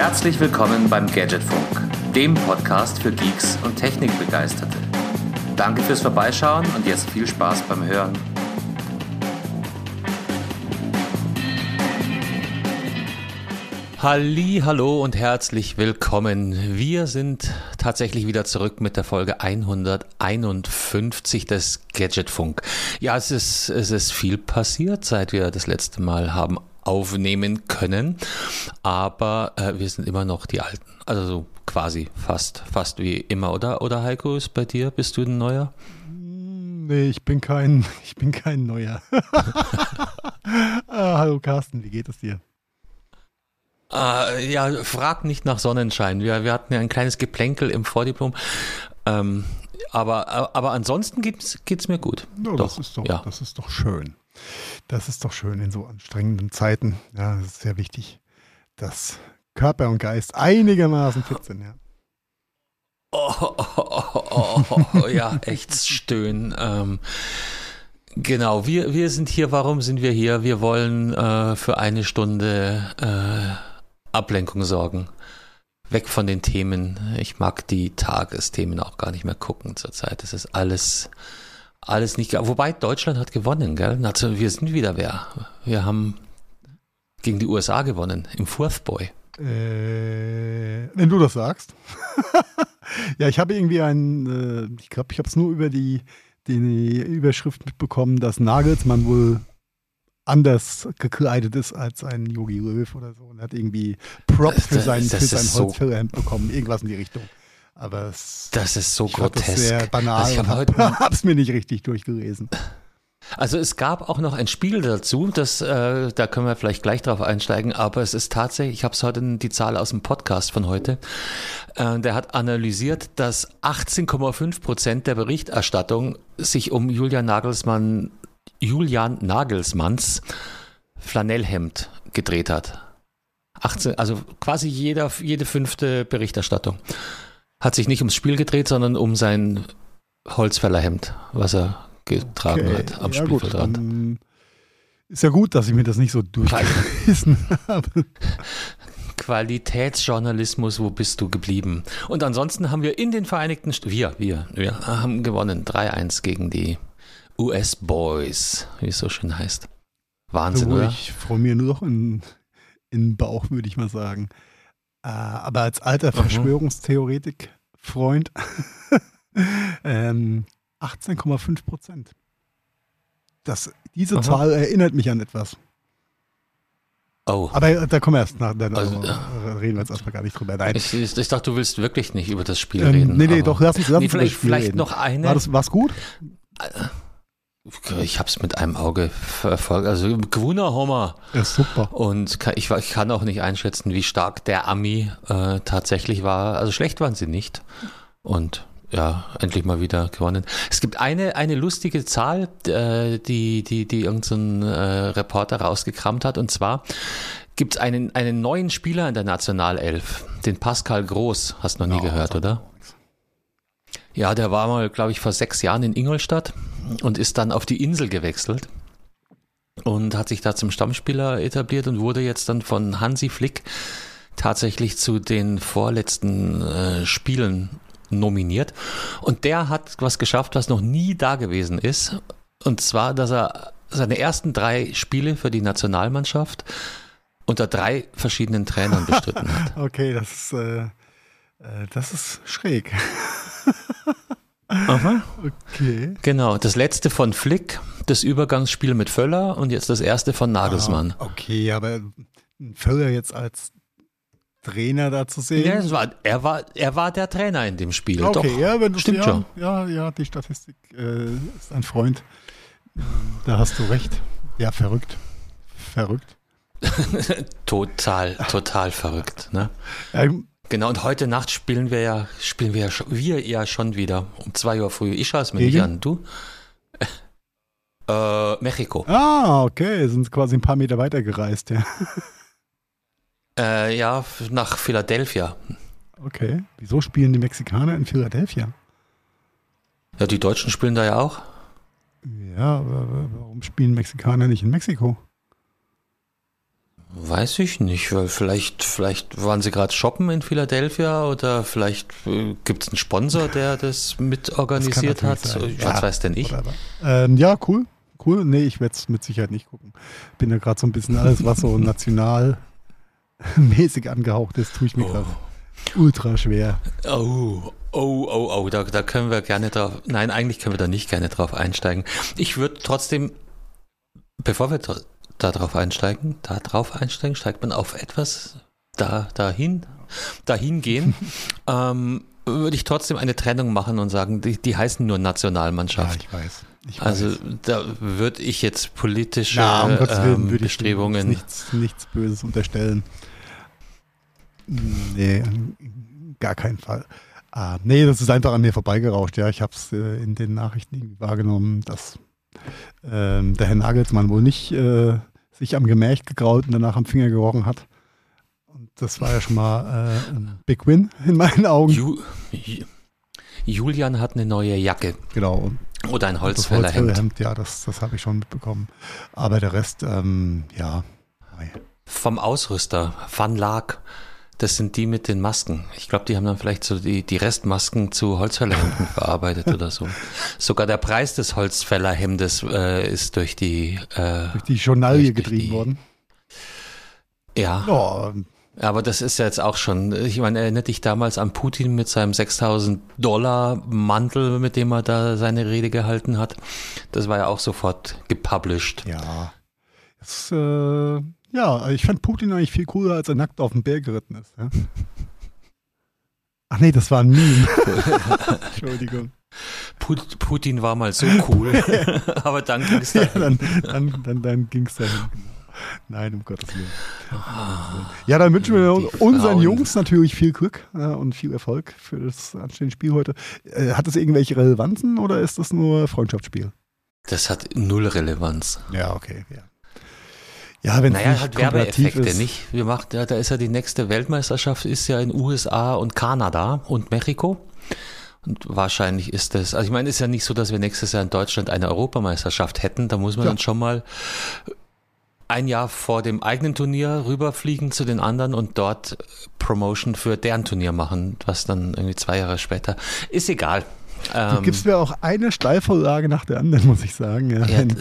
Herzlich willkommen beim Gadgetfunk, dem Podcast für Geeks und Technikbegeisterte. Danke fürs Vorbeischauen und jetzt viel Spaß beim Hören. Halli, hallo und herzlich willkommen. Wir sind tatsächlich wieder zurück mit der Folge 151 des Gadgetfunk. Ja, es ist, es ist viel passiert, seit wir das letzte Mal haben aufnehmen können, aber äh, wir sind immer noch die Alten. Also so quasi fast, fast wie immer, oder? Oder Heiko, ist bei dir? Bist du ein Neuer? Nee, ich bin kein, ich bin kein Neuer. ah, hallo Carsten, wie geht es dir? Äh, ja, frag nicht nach Sonnenschein. Wir, wir hatten ja ein kleines Geplänkel im Vordiplom. Ähm, aber, aber ansonsten geht es mir gut. Ja, doch, das, ist doch, ja. das ist doch schön. Das ist doch schön in so anstrengenden Zeiten. Ja, das ist sehr wichtig, dass Körper und Geist einigermaßen fit sind, ja. Oh, oh, oh ja, echt stöhnen. Ähm, genau, wir, wir sind hier. Warum sind wir hier? Wir wollen äh, für eine Stunde äh, Ablenkung sorgen. Weg von den Themen. Ich mag die Tagesthemen auch gar nicht mehr gucken zurzeit. Das ist alles, alles nicht. Wobei Deutschland hat gewonnen, gell? Wir sind wieder wer. Wir haben gegen die USA gewonnen im Fourth Boy. Äh, wenn du das sagst. ja, ich habe irgendwie ein, äh, ich glaube, ich habe es nur über die, die Überschrift mitbekommen, dass Nagelsmann wohl anders gekleidet ist als ein Yogi Löw oder so und hat irgendwie Props für sein, für sein Holzfällerhemd so bekommen, irgendwas in die Richtung. Aber es, das ist so grotesk. Das sehr banal also ich habe hab, es mir nicht richtig durchgelesen. Also es gab auch noch ein Spiel dazu, das, äh, da können wir vielleicht gleich drauf einsteigen, aber es ist tatsächlich, ich habe es heute die Zahl aus dem Podcast von heute, äh, der hat analysiert, dass 18,5 Prozent der Berichterstattung sich um Julian Nagelsmann Julian Nagelsmanns Flanellhemd gedreht hat. 18, also quasi jeder, jede fünfte Berichterstattung. Hat sich nicht ums Spiel gedreht, sondern um sein Holzfällerhemd, was er getragen okay. hat am ja, Spielfeldrand. Gut, ist ja gut, dass ich mir das nicht so durchgelesen habe. Qualitätsjournalismus, wo bist du geblieben? Und ansonsten haben wir in den Vereinigten Staaten, wir, wir, wir haben gewonnen, 3-1 gegen die US Boys, wie es so schön heißt. Wahnsinn, oder? Ich freue mich nur noch in, in den Bauch, würde ich mal sagen. Äh, aber als alter Verschwörungstheoretik-Freund, ähm, 18,5 Prozent. diese Aha. Zahl erinnert mich an etwas. Oh. Aber da kommen wir erst nach, dann also, reden wir jetzt erstmal gar nicht drüber. Nein. Ich, ich, dachte, du willst wirklich nicht über das Spiel ähm, reden. Nee, nee, doch, lass uns, lass nee, vielleicht, vielleicht noch eine. War das war's gut? Äh, ich habe es mit einem Auge verfolgt. Also gewunner Homer. Ja, super. Und ich, ich, kann auch nicht einschätzen, wie stark der Ami äh, tatsächlich war. Also schlecht waren sie nicht. Und ja, endlich mal wieder gewonnen. Es gibt eine, eine lustige Zahl, äh, die, die, die irgendein äh, Reporter rausgekramt hat. Und zwar gibt es einen, einen neuen Spieler in der Nationalelf, den Pascal Groß. Hast du noch nie oh, gehört, oder? Ja, der war mal, glaube ich, vor sechs Jahren in Ingolstadt und ist dann auf die Insel gewechselt und hat sich da zum Stammspieler etabliert und wurde jetzt dann von Hansi Flick tatsächlich zu den vorletzten äh, Spielen nominiert. Und der hat was geschafft, was noch nie da gewesen ist. Und zwar, dass er seine ersten drei Spiele für die Nationalmannschaft unter drei verschiedenen Trainern bestritten hat. okay, das ist, äh, äh das ist schräg. Aha. Okay. Genau, das letzte von Flick, das Übergangsspiel mit Völler und jetzt das erste von Nagelsmann. Ah, okay, aber Völler jetzt als Trainer da zu sehen. Ja, war, er, war, er war der Trainer in dem Spiel. Okay, Doch, ja, wenn du stimmt ja, schon. Ja, ja, die Statistik äh, ist ein Freund. Da hast du recht. Ja, verrückt. Verrückt. total, total verrückt. Ne? Ja, Genau, und heute Nacht spielen wir ja, spielen wir ja, schon, wir ja schon wieder um zwei Uhr früh. Ich schaue es mir Gegen? nicht an. Du? Äh, Mexiko. Ah, okay. Sind quasi ein paar Meter weiter gereist, ja. Äh, ja, nach Philadelphia. Okay. Wieso spielen die Mexikaner in Philadelphia? Ja, die Deutschen spielen da ja auch. Ja, aber warum spielen Mexikaner nicht in Mexiko? Weiß ich nicht, weil vielleicht, vielleicht waren sie gerade shoppen in Philadelphia oder vielleicht äh, gibt es einen Sponsor, der das mitorganisiert hat. Sein. Was ja, weiß denn ich? Ähm, ja, cool. Cool. Nee, ich werde es mit Sicherheit nicht gucken. Bin ja gerade so ein bisschen alles, was so nationalmäßig angehaucht ist, tue ich mir oh. gerade ultra schwer. Oh, oh, oh, oh, da, da können wir gerne drauf. Nein, eigentlich können wir da nicht gerne drauf einsteigen. Ich würde trotzdem, bevor wir da drauf einsteigen, da drauf einsteigen, steigt man auf etwas da, dahin, dahin gehen, ähm, würde ich trotzdem eine Trennung machen und sagen, die, die heißen nur Nationalmannschaft. Ja, ich weiß. Ich also weiß. da würde ich jetzt politische Na, um ähm, würde Bestrebungen. nichts, nichts Böses unterstellen. Nee, gar keinen Fall. Ah, nee, das ist einfach an mir vorbeigerauscht. Ja, ich habe es äh, in den Nachrichten wahrgenommen, dass ähm, der Herr Nagelsmann wohl nicht äh, sich am Gemächt gegraut und danach am Finger gerochen hat. Und das war ja schon mal äh, ein Big Win in meinen Augen. Ju Julian hat eine neue Jacke. Genau. Oder ein Holzfällerhemd. Holzfällerhemd, ja, das, das habe ich schon mitbekommen. Aber der Rest, ähm, ja. Vom Ausrüster, Van Laak, das sind die mit den Masken. Ich glaube, die haben dann vielleicht so die, die Restmasken zu Holzfällerhemden verarbeitet oder so. Sogar der Preis des Holzfällerhemdes äh, ist durch die äh, durch die Journalie getrieben die, worden. Ja. Oh. Aber das ist ja jetzt auch schon, ich meine, erinnert dich damals an Putin mit seinem 6000 Dollar Mantel, mit dem er da seine Rede gehalten hat. Das war ja auch sofort gepublished. Ja. Das, äh, ja, ich fand Putin eigentlich viel cooler, als er nackt auf den Berg geritten ist. Ja? Ach nee, das war ein Meme. Entschuldigung. Putin war mal so cool, aber dann ging es dahin. Ja, dann, dann, dann, dann ging es dahin. Nein, um Gottes Willen. Ja, dann wünschen wir unseren Frauen. Jungs natürlich viel Glück äh, und viel Erfolg für das anstehende Spiel heute. Äh, hat das irgendwelche Relevanzen oder ist das nur Freundschaftsspiel? Das hat null Relevanz. Ja, okay. Ja. Ja, wenn naja, hat Werbeeffekte ist. nicht. Wir macht, ja, da ist ja die nächste Weltmeisterschaft, ist ja in USA und Kanada und Mexiko. Und wahrscheinlich ist das, also ich meine, es ist ja nicht so, dass wir nächstes Jahr in Deutschland eine Europameisterschaft hätten. Da muss man ja. dann schon mal ein Jahr vor dem eigenen Turnier rüberfliegen zu den anderen und dort Promotion für deren Turnier machen, was dann irgendwie zwei Jahre später. Ist egal. Du ähm, gibst mir auch eine Steilvorlage nach der anderen, muss ich sagen. Ja. Wenn,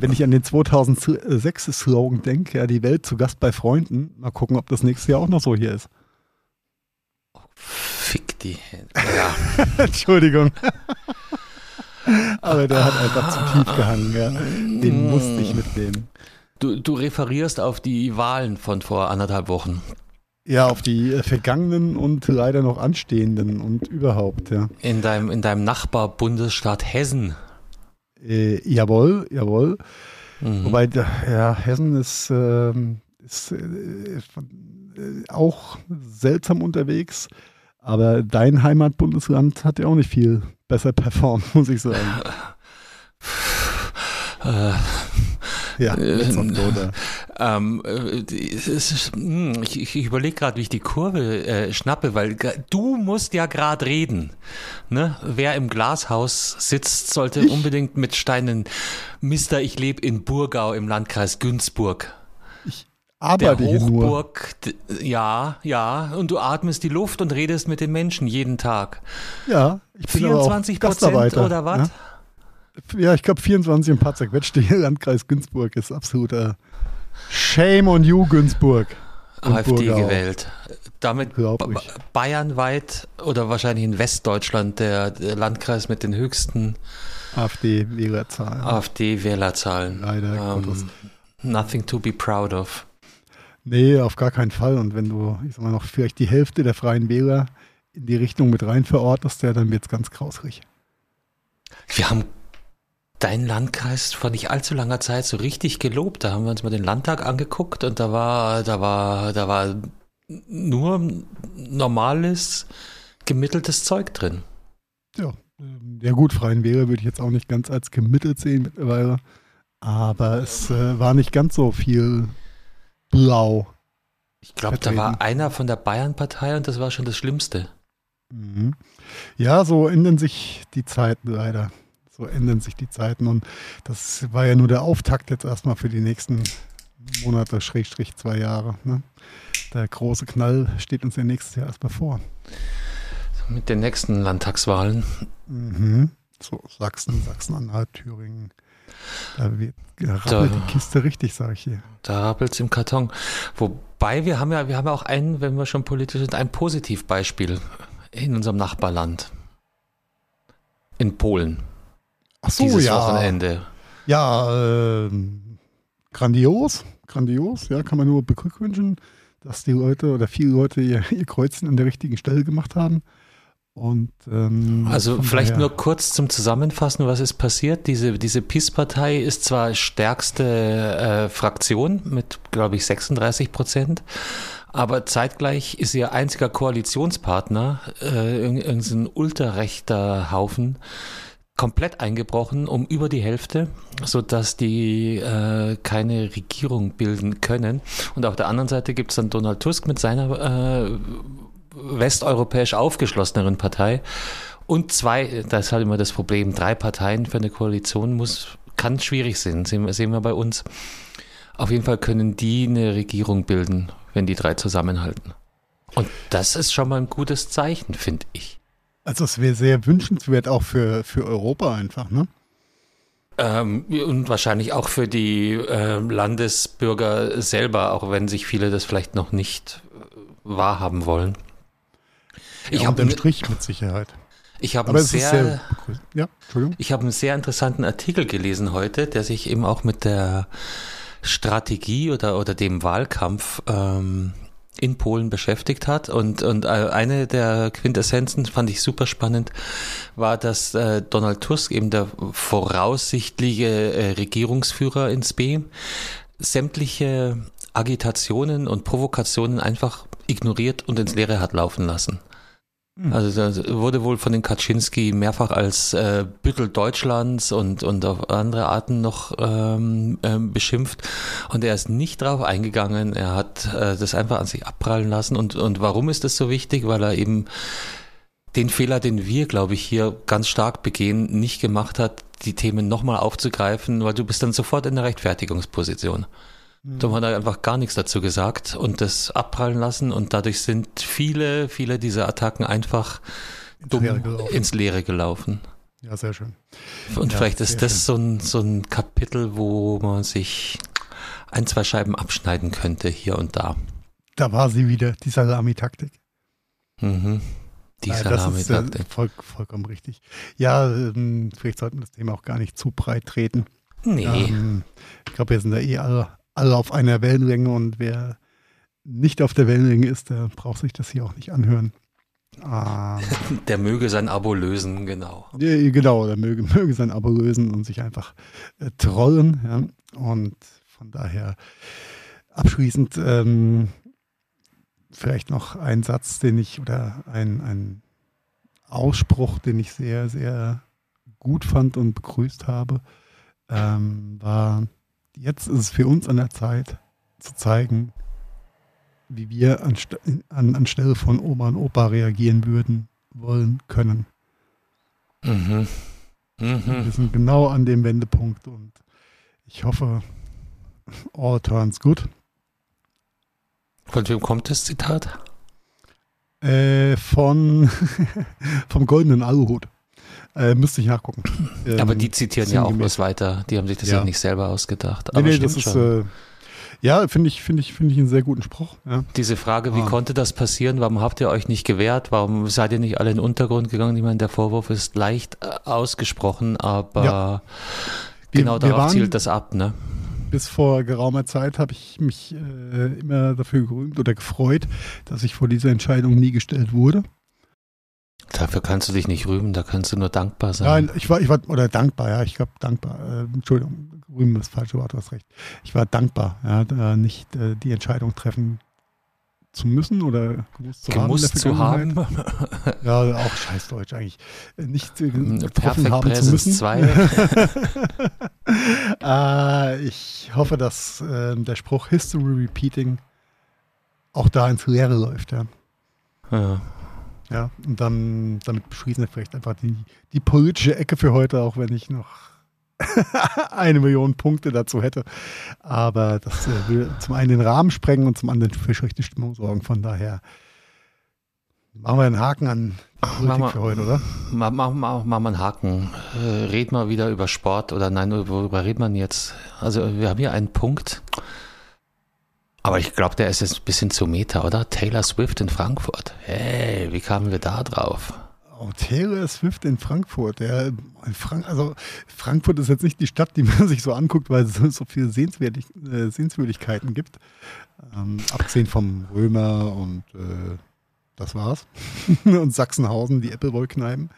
wenn, ich an den 2006-Slogan denke, ja, die Welt zu Gast bei Freunden, mal gucken, ob das nächste Jahr auch noch so hier ist. Fick die Hände. Ja. Entschuldigung. Aber der hat einfach zu tief gehangen, ja. Den musste ich mitnehmen. Du, du referierst auf die Wahlen von vor anderthalb Wochen. Ja, auf die äh, vergangenen und leider noch anstehenden und überhaupt, ja. In deinem, in deinem Nachbarbundesstaat Hessen. Äh, jawohl, jawohl. Mhm. Wobei, ja, Hessen ist, ähm, äh, ist äh, auch seltsam unterwegs, aber dein Heimatbundesland hat ja auch nicht viel besser performt, muss ich sagen. Äh, ja, äh, ähm, äh, hm, ich, ich überlege gerade, wie ich die Kurve äh, schnappe, weil du musst ja gerade reden. Ne? Wer im Glashaus sitzt, sollte ich? unbedingt mit Steinen. Mister, ich lebe in Burgau im Landkreis Günzburg. Ich arbeite Der Hochburg, ja, ja, und du atmest die Luft und redest mit den Menschen jeden Tag. Ja, ich bin 24 Prozent oder was? Ja? Ja, ich glaube 24 im paar zerquetschte Landkreis Günzburg ist absoluter Shame on you, Günzburg. AfD gewählt. Damit bayernweit oder wahrscheinlich in Westdeutschland der, der Landkreis mit den höchsten AfD-Wählerzahlen. AfD-Wählerzahlen. Leider um, Gottes. Nothing to be proud of. Nee, auf gar keinen Fall. Und wenn du, ich sag mal, noch vielleicht die Hälfte der freien Wähler in die Richtung mit rein verortest, dann wird es ganz grausrig. Wir haben deinen Landkreis vor nicht allzu langer Zeit so richtig gelobt. Da haben wir uns mal den Landtag angeguckt und da war, da war, da war nur normales, gemitteltes Zeug drin. Ja, ähm, ja gut, Freien Wähler würde ich jetzt auch nicht ganz als gemittelt sehen mittlerweile. Aber es äh, war nicht ganz so viel blau. Ich glaube, da war einer von der Bayern-Partei und das war schon das Schlimmste. Mhm. Ja, so ändern sich die Zeiten leider so ändern sich die Zeiten. Und das war ja nur der Auftakt jetzt erstmal für die nächsten Monate, Schrägstrich zwei Jahre. Ne? Der große Knall steht uns ja nächstes Jahr erstmal vor. Mit den nächsten Landtagswahlen. Mhm. So, Sachsen, Sachsen-Anhalt, Thüringen. Da wird rappelt die Kiste richtig, sage ich hier. Da rappelt es im Karton. Wobei wir haben ja, wir haben ja auch ein, wenn wir schon politisch sind, ein Positivbeispiel in unserem Nachbarland. In Polen. Ach so, dieses ja. Wochenende. Ja, äh, grandios, grandios, ja, kann man nur beglückwünschen, dass die Leute oder viele Leute ihr, ihr Kreuzen an der richtigen Stelle gemacht haben. Und ähm, Also vielleicht nur kurz zum Zusammenfassen, was ist passiert. Diese, diese PiS-Partei ist zwar stärkste äh, Fraktion mit, glaube ich, 36 Prozent, aber zeitgleich ist ihr einziger Koalitionspartner, äh, irgend- irgendein ultrarechter Haufen, komplett eingebrochen um über die Hälfte, sodass die äh, keine Regierung bilden können. Und auf der anderen Seite gibt es dann Donald Tusk mit seiner äh, westeuropäisch aufgeschlosseneren Partei und zwei, das ist halt immer das Problem, drei Parteien für eine Koalition muss, kann schwierig sein, sehen, sehen wir bei uns. Auf jeden Fall können die eine Regierung bilden, wenn die drei zusammenhalten. Und das ist schon mal ein gutes Zeichen, finde ich. Also es wäre sehr wünschenswert auch für, für Europa einfach, ne? Ähm, und wahrscheinlich auch für die ähm, Landesbürger selber, auch wenn sich viele das vielleicht noch nicht äh, wahrhaben wollen. Ich ja, habe unterm Strich mit Sicherheit. ich hab Aber einen sehr, sehr. Ja, ich habe einen sehr interessanten Artikel gelesen heute, der sich eben auch mit der Strategie oder, oder dem Wahlkampf ähm, in Polen beschäftigt hat. Und, und äh, eine der Quintessenzen fand ich super spannend, war, dass äh, Donald Tusk, eben der voraussichtliche äh, Regierungsführer ins B, sämtliche Agitationen und Provokationen einfach ignoriert und ins Leere hat laufen lassen. Also da wurde wohl von den Kaczynski mehrfach als äh, Büttel Deutschlands und, und auf andere Arten noch ähm, ähm, beschimpft. Und er ist nicht drauf eingegangen. Er hat äh, das einfach an sich abprallen lassen. Und, und warum ist das so wichtig? Weil er eben den Fehler, den wir, glaube ich, hier ganz stark begehen, nicht gemacht hat, die Themen nochmal aufzugreifen, weil du bist dann sofort in der Rechtfertigungsposition. Da hat er einfach gar nichts dazu gesagt und das abprallen lassen und dadurch sind viele, viele dieser Attacken einfach Ins dumm Leere gelaufen. ins Leere gelaufen. Ja, sehr schön. Und Ja, vielleicht ist das so ein, so ein Kapitel, wo man sich ein, zwei Scheiben abschneiden könnte, hier und da. Da war sie wieder, die Salami-Taktik. Mhm. Die Ja, äh, Salami-Taktik. voll, vollkommen richtig. Ja, ähm, vielleicht sollten wir das Thema auch gar nicht zu breit treten. Nee, Ähm, ich glaube, wir sind da eh alle, alle auf einer Wellenlänge und wer nicht auf der Wellenlänge ist, der braucht sich das hier auch nicht anhören. Ähm, der möge sein Abo lösen, genau. ja, genau, der möge, möge sein Abo lösen und sich einfach äh, trollen. Ja? Und von daher abschließend ähm, vielleicht noch ein Satz, den ich oder ein, ein Ausspruch, den ich sehr, sehr gut fand und begrüßt habe, ähm, war, jetzt ist es für uns an der Zeit zu zeigen, wie wir anst an, anstelle von Oma und Opa reagieren würden, wollen, können. Mhm. Mhm. Wir sind genau an dem Wendepunkt und ich hoffe, all turns good. Von wem kommt das Zitat? Äh, von vom goldenen Aluhut. Äh, müsste ich nachgucken. Ähm, Aber die zitieren ja auch bloß weiter. Die haben sich das ja, nicht selber ausgedacht. Nee, Aber nee, stimmt das ist, äh, ja, finde ich, finde ich, finde ich einen sehr guten Spruch. Ja. Diese Frage, wie Ah. konnte das passieren? Warum habt ihr euch nicht gewehrt? Warum seid ihr nicht alle in den Untergrund gegangen? Ich meine, der Vorwurf ist leicht äh, ausgesprochen, aber Ja. Wir- genau darauf waren- zielt das ab, ne? Bis vor geraumer Zeit habe ich mich äh, immer dafür gerühmt oder gefreut, dass ich vor dieser Entscheidung nie gestellt wurde. Dafür kannst du dich nicht rühmen, da kannst du nur dankbar sein. Nein, ich war, ich war, oder dankbar, ja, ich glaube dankbar. Äh, Entschuldigung, rühmen ist das falsche Wort, du hast recht. Ich war dankbar, ja, da nicht äh, die Entscheidung treffen zu müssen oder gemusst zu Gemusst zu haben. der haben. Ja, auch scheiß Deutsch eigentlich. Äh, Nicht äh, Hm, Perfekt haben zu Präsens müssen. 2. äh, ich hoffe, dass äh, der Spruch History Repeating auch da ins Leere läuft, ja. Ja. Ja, und dann damit beschließen wir vielleicht einfach die, die politische Ecke für heute, auch wenn ich noch eine Million Punkte dazu hätte. Aber das äh, will zum einen den Rahmen sprengen und zum anderen für schlechte Stimmung sorgen. Von daher machen wir einen Haken an die Politik für heute, oder? Machen mach, mach, mach mal einen Haken. Äh, red mal wieder über Sport oder nein, worüber redet man jetzt? Also wir haben hier einen Punkt. Aber ich glaube, der ist jetzt ein bisschen zu Meta, oder? Taylor Swift in Frankfurt. Hey, wie kamen wir da drauf? Oh, Taylor Swift in Frankfurt. Ja, Frank also Frankfurt ist jetzt nicht die Stadt, die man sich so anguckt, weil es so viele Sehenswürdig äh, Sehenswürdigkeiten gibt. Ähm, abgesehen vom Römer und äh, das war's. und Sachsenhausen, die Appleboy-Kneipen.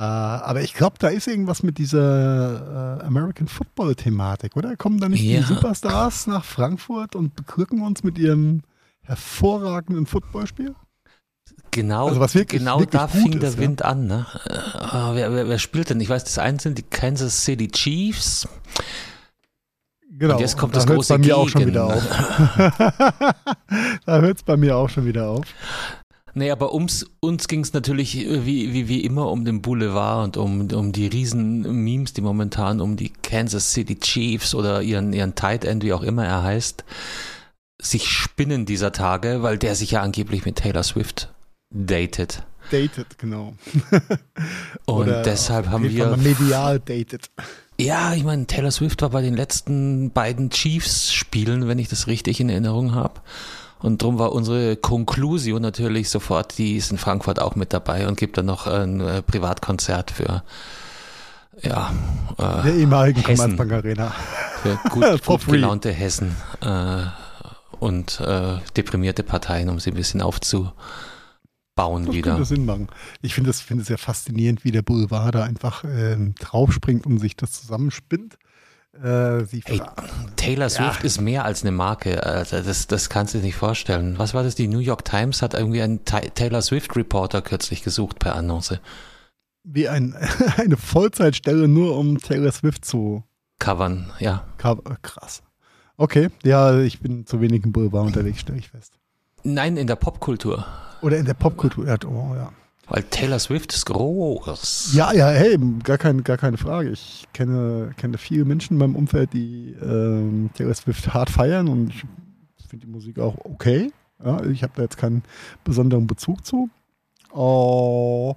Äh, aber ich glaube, da ist irgendwas mit dieser äh, American Football-Thematik, oder? Kommen da nicht ja. die Superstars nach Frankfurt und beglücken uns mit ihrem hervorragenden Footballspiel? Genau, also wirklich, genau wirklich da fing ist, der Wind an. Ne? Uh, wer, wer, wer, spielt denn? Ich weiß, das eine sind die Kansas City Chiefs. Genau. Und jetzt kommt da das große bei mir Gegen. auch schon wieder auf. da hört es bei mir auch schon wieder auf. Nee, aber ums, uns ging es natürlich wie, wie, wie immer um den Boulevard und um, um die riesen Memes, die momentan um die Kansas City Chiefs oder ihren, ihren Tight End, wie auch immer er heißt, sich spinnen dieser Tage, weil der sich ja angeblich mit Taylor Swift datet. Dated, genau. und deshalb haben wir. Medial dated. Ja, ich meine, Taylor Swift war bei den letzten beiden Chiefs-Spielen, wenn ich das richtig in Erinnerung habe. Und darum war unsere Konklusion natürlich sofort, die ist in Frankfurt auch mit dabei und gibt dann noch ein äh, Privatkonzert für ja, äh, der ehemaligen Commerzbank Arena. Für gut, gut gelaunte Hessen äh, und äh, deprimierte Parteien, um sie ein bisschen aufzubauen das wieder. Könnte Sinn machen. Ich finde es find sehr faszinierend, wie der Boulevard da einfach ähm, draufspringt und sich das zusammenspinnt. Äh, Ey, Taylor Swift ja. ist mehr als eine Marke. Also das, das kannst du dir nicht vorstellen. Was war das? Die New York Times hat irgendwie einen Taylor Swift Reporter kürzlich gesucht per Annonce. Wie ein, eine Vollzeitstelle nur um Taylor Swift zu covern, ja. Cover, krass. Okay, ja, ich bin zu wenig im Boulevard unterwegs, stelle ich fest. Nein, in der Popkultur. Oder in der Popkultur, ja, oh, ja. Weil Taylor Swift ist groß. Ja, ja, hey, gar, kein, gar keine Frage. Ich kenne, kenne viele Menschen in meinem Umfeld, die ähm, Taylor Swift hart feiern und ich finde die Musik auch okay. Ja, ich habe da jetzt keinen besonderen Bezug zu. Oh,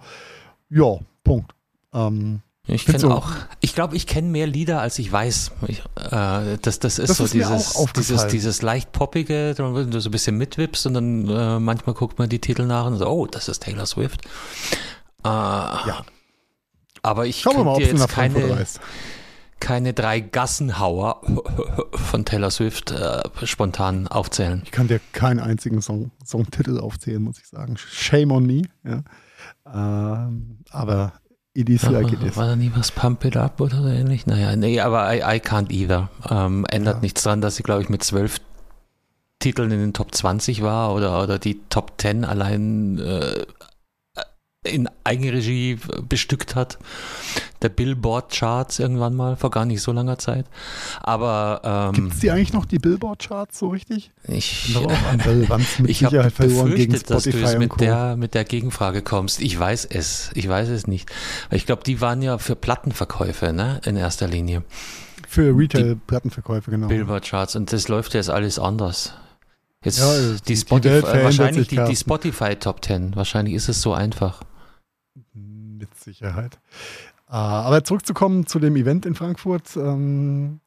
ja, Punkt. Ähm, ich kenne so. auch, ich glaube, ich kenne mehr Lieder, als ich weiß. Ich, äh, das, das ist das so ist dieses, dieses, dieses leicht poppige, wenn du so ein bisschen mitwippst und dann äh, manchmal guckt man die Titel nach und so, oh, das ist Taylor Swift. Äh, ja. Aber ich kann dir jetzt keine, keine drei Gassenhauer von Taylor Swift äh, spontan aufzählen. Ich kann dir keinen einzigen Song, Songtitel aufzählen, muss ich sagen. Shame on me. Ja. Ähm, aber It is like it is. War da nie was Pump It Up oder so ähnlich? Naja, nee, aber I, I can't either. Ähm, ändert ja. nichts dran, dass sie, glaube ich, mit zwölf Titeln in den Top 20 war oder, oder die Top 10 allein äh, in Eigenregie bestückt hat. Der Billboard-Charts irgendwann mal, vor gar nicht so langer Zeit. Aber ähm, Gibt es die eigentlich noch, die Billboard-Charts, so richtig? Ich, ich habe befürchtet, dass du jetzt mit der, mit der Gegenfrage kommst. Ich weiß es. Ich weiß es nicht. Ich glaube, die waren ja für Plattenverkäufe, ne, in erster Linie. Für Retail-Plattenverkäufe, genau. Billboard-Charts. Und das läuft jetzt alles anders. Jetzt ja, die, Spotify, die wahrscheinlich die, die Spotify Top 10. Wahrscheinlich ist es so einfach. Mit Sicherheit. Uh, aber zurückzukommen zu dem Event in Frankfurt. Ähm,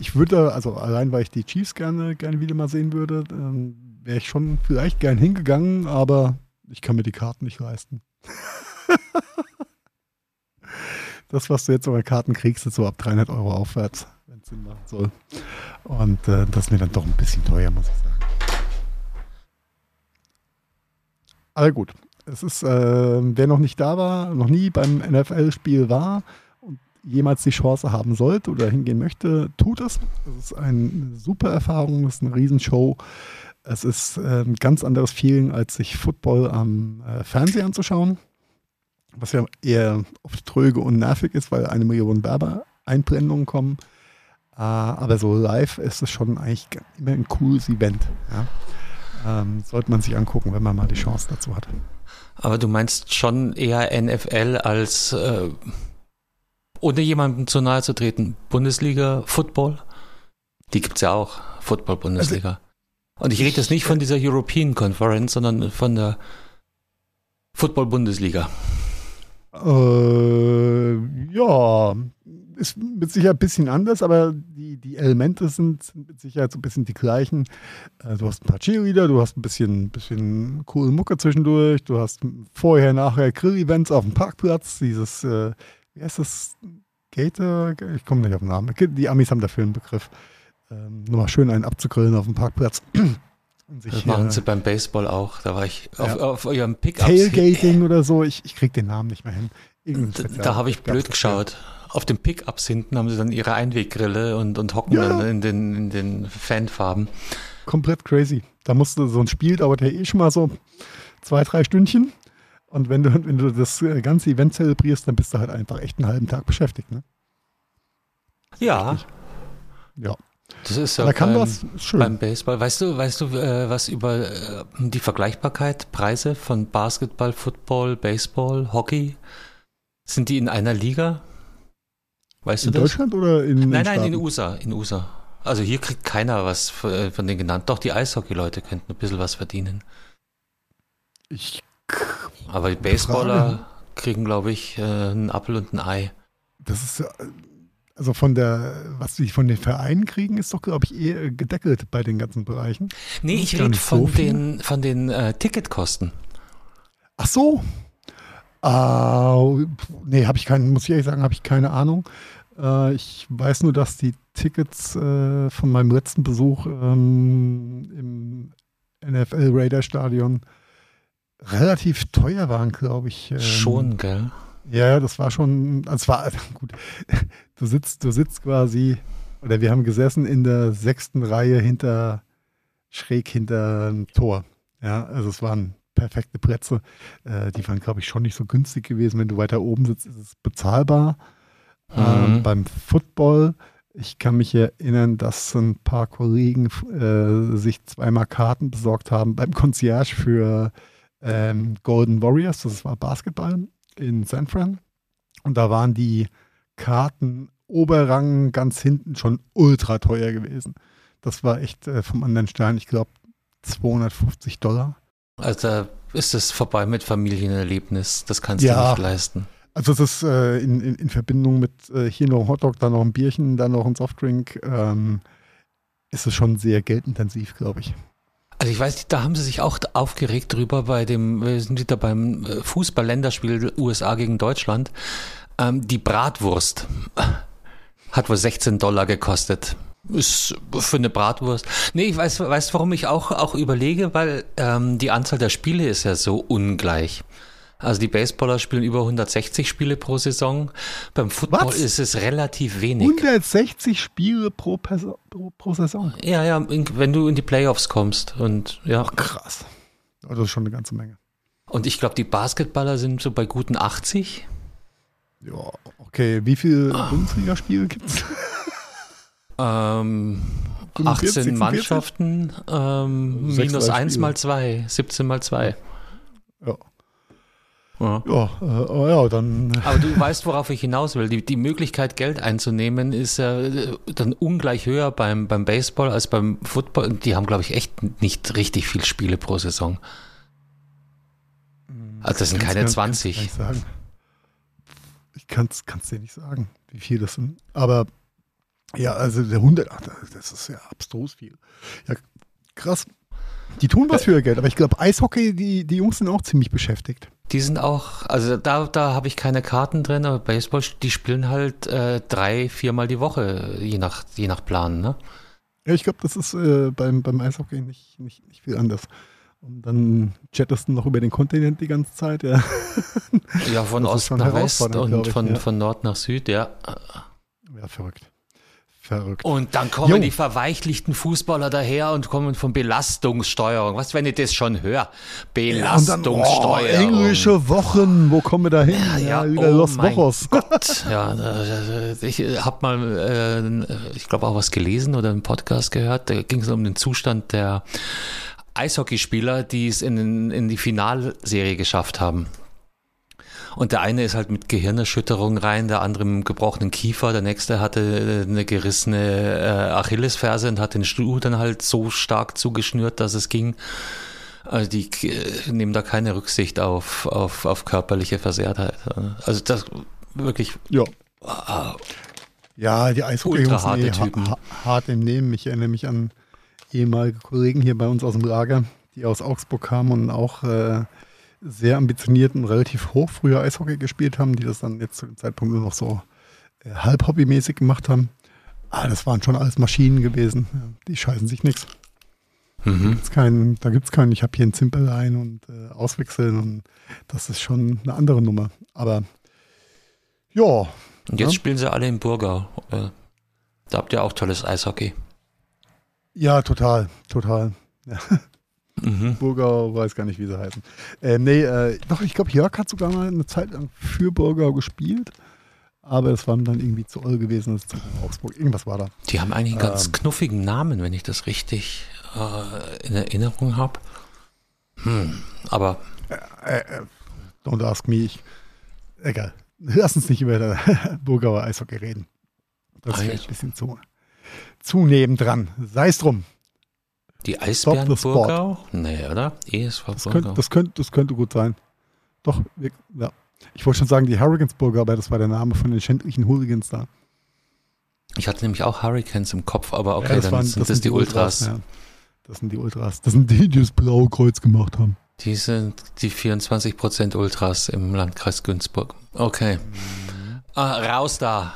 ich würde, also allein weil ich die Chiefs gerne, gerne wieder mal sehen würde, ähm, wäre ich schon vielleicht gern hingegangen, aber ich kann mir die Karten nicht leisten. das, was du jetzt über Karten kriegst, ist so ab 300 Euro aufwärts, wenn es Sinn machen soll. Und äh, das ist mir dann doch ein bisschen teuer, muss ich sagen. Aber gut, es ist, äh, wer noch nicht da war, noch nie beim NFL-Spiel war und jemals die Chance haben sollte oder hingehen möchte, tut es. Es ist eine super Erfahrung, es ist eine Riesenshow. Es ist äh, ein ganz anderes Feeling, als sich Football am äh, Fernseher anzuschauen, was ja eher oft tröge und nervig ist, weil eine Million Werbeeinblendungen kommen. Äh, aber so live ist es schon eigentlich immer ein cooles Event. Ja? Ähm, sollte man sich angucken, wenn man mal die Chance dazu hat. Aber du meinst schon eher NFL als äh, ohne jemandem zu nahe zu treten, Bundesliga, Football, die gibt es ja auch, Football-Bundesliga. Also, und ich rede jetzt nicht von dieser European Conference, sondern von der Football-Bundesliga. Äh, ja, ist mit Sicherheit ein bisschen anders, aber die, die Elemente sind mit Sicherheit so ein bisschen die gleichen. Äh, du hast ein paar Cheerleader, du hast ein bisschen, bisschen coole Mucke zwischendurch, du hast vorher, nachher Grill-Events auf dem Parkplatz, dieses, äh, wie heißt das, Gator? Ich komme nicht auf den Namen. Die Amis haben dafür einen Begriff. Ähm, nochmal schön einen abzugrillen auf dem Parkplatz. das machen sie beim Baseball auch. Da war ich ja. auf, auf eurem Pickup. Tailgating oder so. Ich, ich krieg den Namen nicht mehr hin. Da habe ich blöd geschaut. Auf den Pickups hinten haben sie dann ihre Einweggrille und, und hocken ja. dann in den, in den Fanfarben. Komplett crazy. Da musst du, so ein Spiel dauert ja eh schon mal so zwei, drei Stündchen. Und wenn du, wenn du das ganze Event zelebrierst, dann bist du halt einfach echt einen halben Tag beschäftigt. Ne? Ja. Ja. Das ist ja da kann beim, was beim Baseball. Weißt du, weißt du äh, was über äh, die Vergleichbarkeit, Preise von Basketball, Football, Baseball, Hockey? Sind die in einer Liga? Weißt in du das? Deutschland oder in Nein, nein, in USA, in USA. Also hier kriegt keiner was von, von den genannten. Doch die Eishockey-Leute könnten ein bisschen was verdienen. Ich. Aber die Baseballer Frage. kriegen, glaube ich, äh, einen Apfel und ein Ei. Das ist also von der, was sie von den Vereinen kriegen, ist doch, glaube ich, eher gedeckelt bei den ganzen Bereichen. Nee, ich rede von, so den, von den äh, Ticketkosten. Ach so. Uh, nee, habe ich keinen, muss ich ehrlich sagen, habe ich keine Ahnung. Uh, ich weiß nur, dass die Tickets uh, von meinem letzten Besuch um, im NFL Raider Stadion relativ teuer waren, glaube ich. Ähm, Schon, gell? Ja, das war schon, das war gut. Du sitzt, du sitzt quasi, oder wir haben gesessen in der sechsten Reihe hinter, schräg hinter dem Tor. Ja, also es waren perfekte Plätze. Äh, die waren, glaube ich, schon nicht so günstig gewesen. Wenn du weiter oben sitzt, ist es bezahlbar. Mhm. Ähm, beim Football, ich kann mich erinnern, dass ein paar Kollegen äh, sich zweimal Karten besorgt haben beim Concierge für ähm, Golden Warriors. Das war Basketball in San Fran. Und da waren die Karten Oberrang ganz hinten schon ultra teuer gewesen. Das war echt äh, vom anderen Stern, ich glaube, 250 Dollar. Also da ist es vorbei mit Familienerlebnis. Das kannst ja. du nicht leisten. Also es ist äh, in, in, in, Verbindung mit äh, hier noch ein Hotdog, da noch ein Bierchen, dann noch ein Softdrink, ähm, ist es schon sehr geldintensiv, glaube ich. Also ich weiß nicht, da haben sie sich auch aufgeregt drüber bei dem, wir sind wieder beim äh, Fußball-Länderspiel USA gegen Deutschland. Ähm, die Bratwurst hat wohl 16 Dollar gekostet. Ist für eine Bratwurst. Nee, ich weiß, weißt warum ich auch, auch überlege, weil ähm, die Anzahl der Spiele ist ja so ungleich. Also die Baseballer spielen über 160 Spiele pro Saison. Beim Football Was? ist es relativ wenig. 160 Spiele pro, pro, pro, Saison? Ja, ja, wenn du in die Playoffs kommst. Und, ja. Ach, krass. Das ist schon eine ganze Menge. Und ich glaube, die Basketballer sind so bei guten 80. Ja, okay. Wie viele ah. Bundesligaspiele gibt es? Ähm, 18 Mannschaften, ähm, minus 1 mal 2, 17 mal 2. Ja. Ja, ja, äh, ja, dann. Aber du weißt, worauf ich hinaus will. Die, die Möglichkeit, Geld einzunehmen, ist äh, dann ungleich höher beim, beim Baseball als beim Football. Die haben, glaube ich, echt nicht richtig viel Spiele pro Saison. Also das sind keine kann, 20. Kann ich sagen. Ich kann es dir nicht sagen, wie viel das sind. Aber ja, also der 100, ach, das ist ja abstrus viel. Ja, krass. Die tun was für ihr Geld, aber ich glaube, Eishockey, die, die Jungs sind auch ziemlich beschäftigt. Die sind auch, also da, da habe ich keine Karten drin, aber Baseball, die spielen halt äh, drei, viermal die Woche, je nach, je nach Plan, ne? Ja, ich glaube, das ist äh, beim, beim Eishockey nicht, nicht, nicht viel anders. Und dann chattest du noch über den Kontinent die ganze Zeit, ja. Ja, von Ost nach West und von, ja. von Nord nach Süd, ja. Ja, verrückt. Verrückt. Und dann kommen jo. die verweichlichten Fußballer daher und kommen von Belastungssteuerung. Was, wenn ich das schon höre? Belastungssteuerung. Ja, dann, oh, englische Wochen, wo kommen wir da hin? Ja, ja, wieder oh Los Wochos. Gott. Ja, ich habe mal, äh, ich glaube auch was gelesen oder einen Podcast gehört. Da ging es um den Zustand der Eishockeyspieler, die es in, in die Finalserie geschafft haben. Und der eine ist halt mit Gehirnerschütterung rein, der andere mit einem gebrochenen Kiefer, der nächste hatte eine gerissene äh, Achillesferse und hat den Stuhl dann halt so stark zugeschnürt, dass es ging. Also die äh, nehmen da keine Rücksicht auf, auf, auf körperliche Versehrtheit. Also das wirklich. Ja. Ja, die Eishockey Ultra sind eh Typen. ha hart im Nehmen. Ich erinnere mich an ehemalige Kollegen hier bei uns aus dem Lager, die aus Augsburg kamen und auch äh, sehr ambitioniert und relativ hoch früher Eishockey gespielt haben, die das dann jetzt zu dem Zeitpunkt nur noch so äh, halb hobbymäßig gemacht haben. Ah, das waren schon alles Maschinen gewesen. Ja, die scheißen sich nichts. Mhm. Da gibt es keinen, ich habe hier ein Zimpelein und äh, Auswechseln und das ist schon eine andere Nummer. Aber ja, Und jetzt Ja. spielen sie alle in Burgau. Äh, Da habt ihr auch tolles Eishockey. ja, total, total. Mhm. Burgau, weiß gar nicht, wie sie heißen. Ähm, nee, äh, doch, ich glaube, Jörg hat sogar mal eine Zeit lang für Burgau gespielt. Aber es war dann irgendwie zu oll gewesen, das ist zu Augsburg. Irgendwas war da. Die haben eigentlich einen ganz Ähm. knuffigen Namen, wenn ich das richtig äh, in Erinnerung habe. Hm, aber Äh, äh, don't ask me. Ich, egal. Lass uns nicht über das Burgauer Eishockey reden. Das ist ein bisschen zu, zu nebendran. Sei es drum. Die Eisbären the spot. Burgau? Nee, oder? ESV Das könnte, das, könnte, das könnte gut sein. Doch, ja. Ich wollte schon sagen, die Hurricanes-Burger, aber das war der Name von den schändlichen Hooligans da. ich hatte nämlich auch Hurricanes im Kopf, aber okay, Ja, das dann waren- sind das, die Ultras. ja. Das sind die Ultras. Das sind die, die das blaue Kreuz gemacht haben. Die sind die 24% Ultras im Landkreis Günzburg. Okay. Ah, raus da.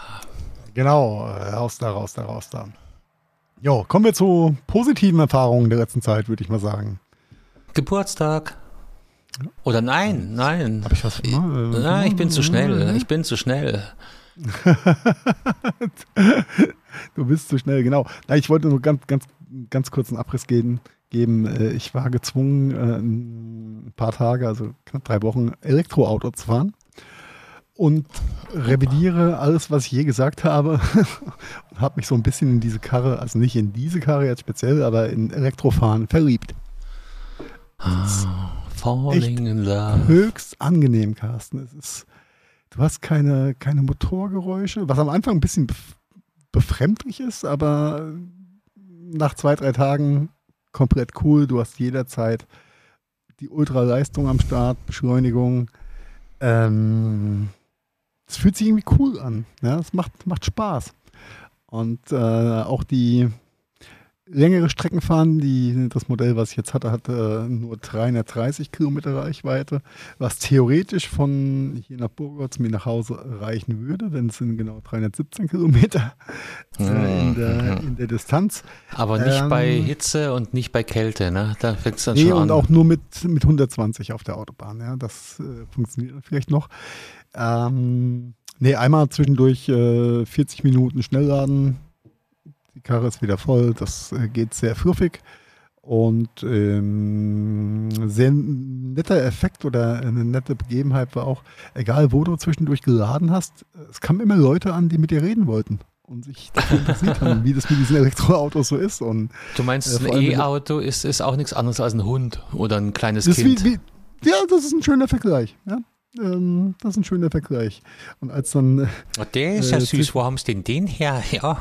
Genau, äh, raus da, raus da, raus da. Jo, kommen wir zu positiven Erfahrungen der letzten Zeit, würde ich mal sagen. Geburtstag. Oder nein, nein. Habe ich was? Ich- Nein, ich bin zu schnell. Ich bin zu schnell. Du bist zu schnell, genau. Nein, ich wollte nur ganz, ganz, ganz kurz einen Abriss geben. geben. Äh, Ich war gezwungen, äh, ein paar Tage, also knapp drei Wochen, Elektroauto zu fahren und revidiere alles, was ich je gesagt habe und habe mich so ein bisschen in diese Karre, also nicht in diese Karre jetzt speziell, aber in Elektrofahren verliebt. Ah, falling in love. Höchst angenehm, Carsten. Es ist, du hast keine, keine Motorgeräusche, was am Anfang ein bisschen bef befremdlich ist, aber nach zwei, drei Tagen komplett cool. Du hast jederzeit die Ultraleistung am Start, Beschleunigung. Ähm, es fühlt sich irgendwie cool an. Ja, es macht, macht Spaß. Und äh, auch die längere Strecken fahren, die, das Modell, was ich jetzt hatte, hatte nur 330 Kilometer Reichweite, was theoretisch von hier nach Burgau zu mir nach Hause reichen würde, denn es sind genau 317 Kilometer äh, in, der, Mhm. in der Distanz. Aber nicht Ähm, bei Hitze und nicht bei Kälte, ne? Da fängt es dann Nee, schon und an. auch nur mit, mit 120 auf der Autobahn. Ja, das äh, funktioniert vielleicht noch. Ähm, nee, einmal zwischendurch äh, 40 Minuten Schnellladen. Die Karre ist wieder voll. Das äh, geht sehr fluffig. Und ähm, sehr netter Effekt oder eine nette Begebenheit war auch, egal wo du zwischendurch geladen hast, es kamen immer Leute an, die mit dir reden wollten und sich dafür interessiert haben, wie das mit diesen Elektroautos so ist. Und du meinst, äh, ein E-Auto ist, ist auch nichts anderes als ein Hund oder ein kleines Kind. wie, wie, ja, das ist ein schöner Vergleich. Ja? Ähm, das ist ein schöner Vergleich. Und als dann, äh, Oh, der ist Äh, ja süß, wo haben sie denn den her? Ja,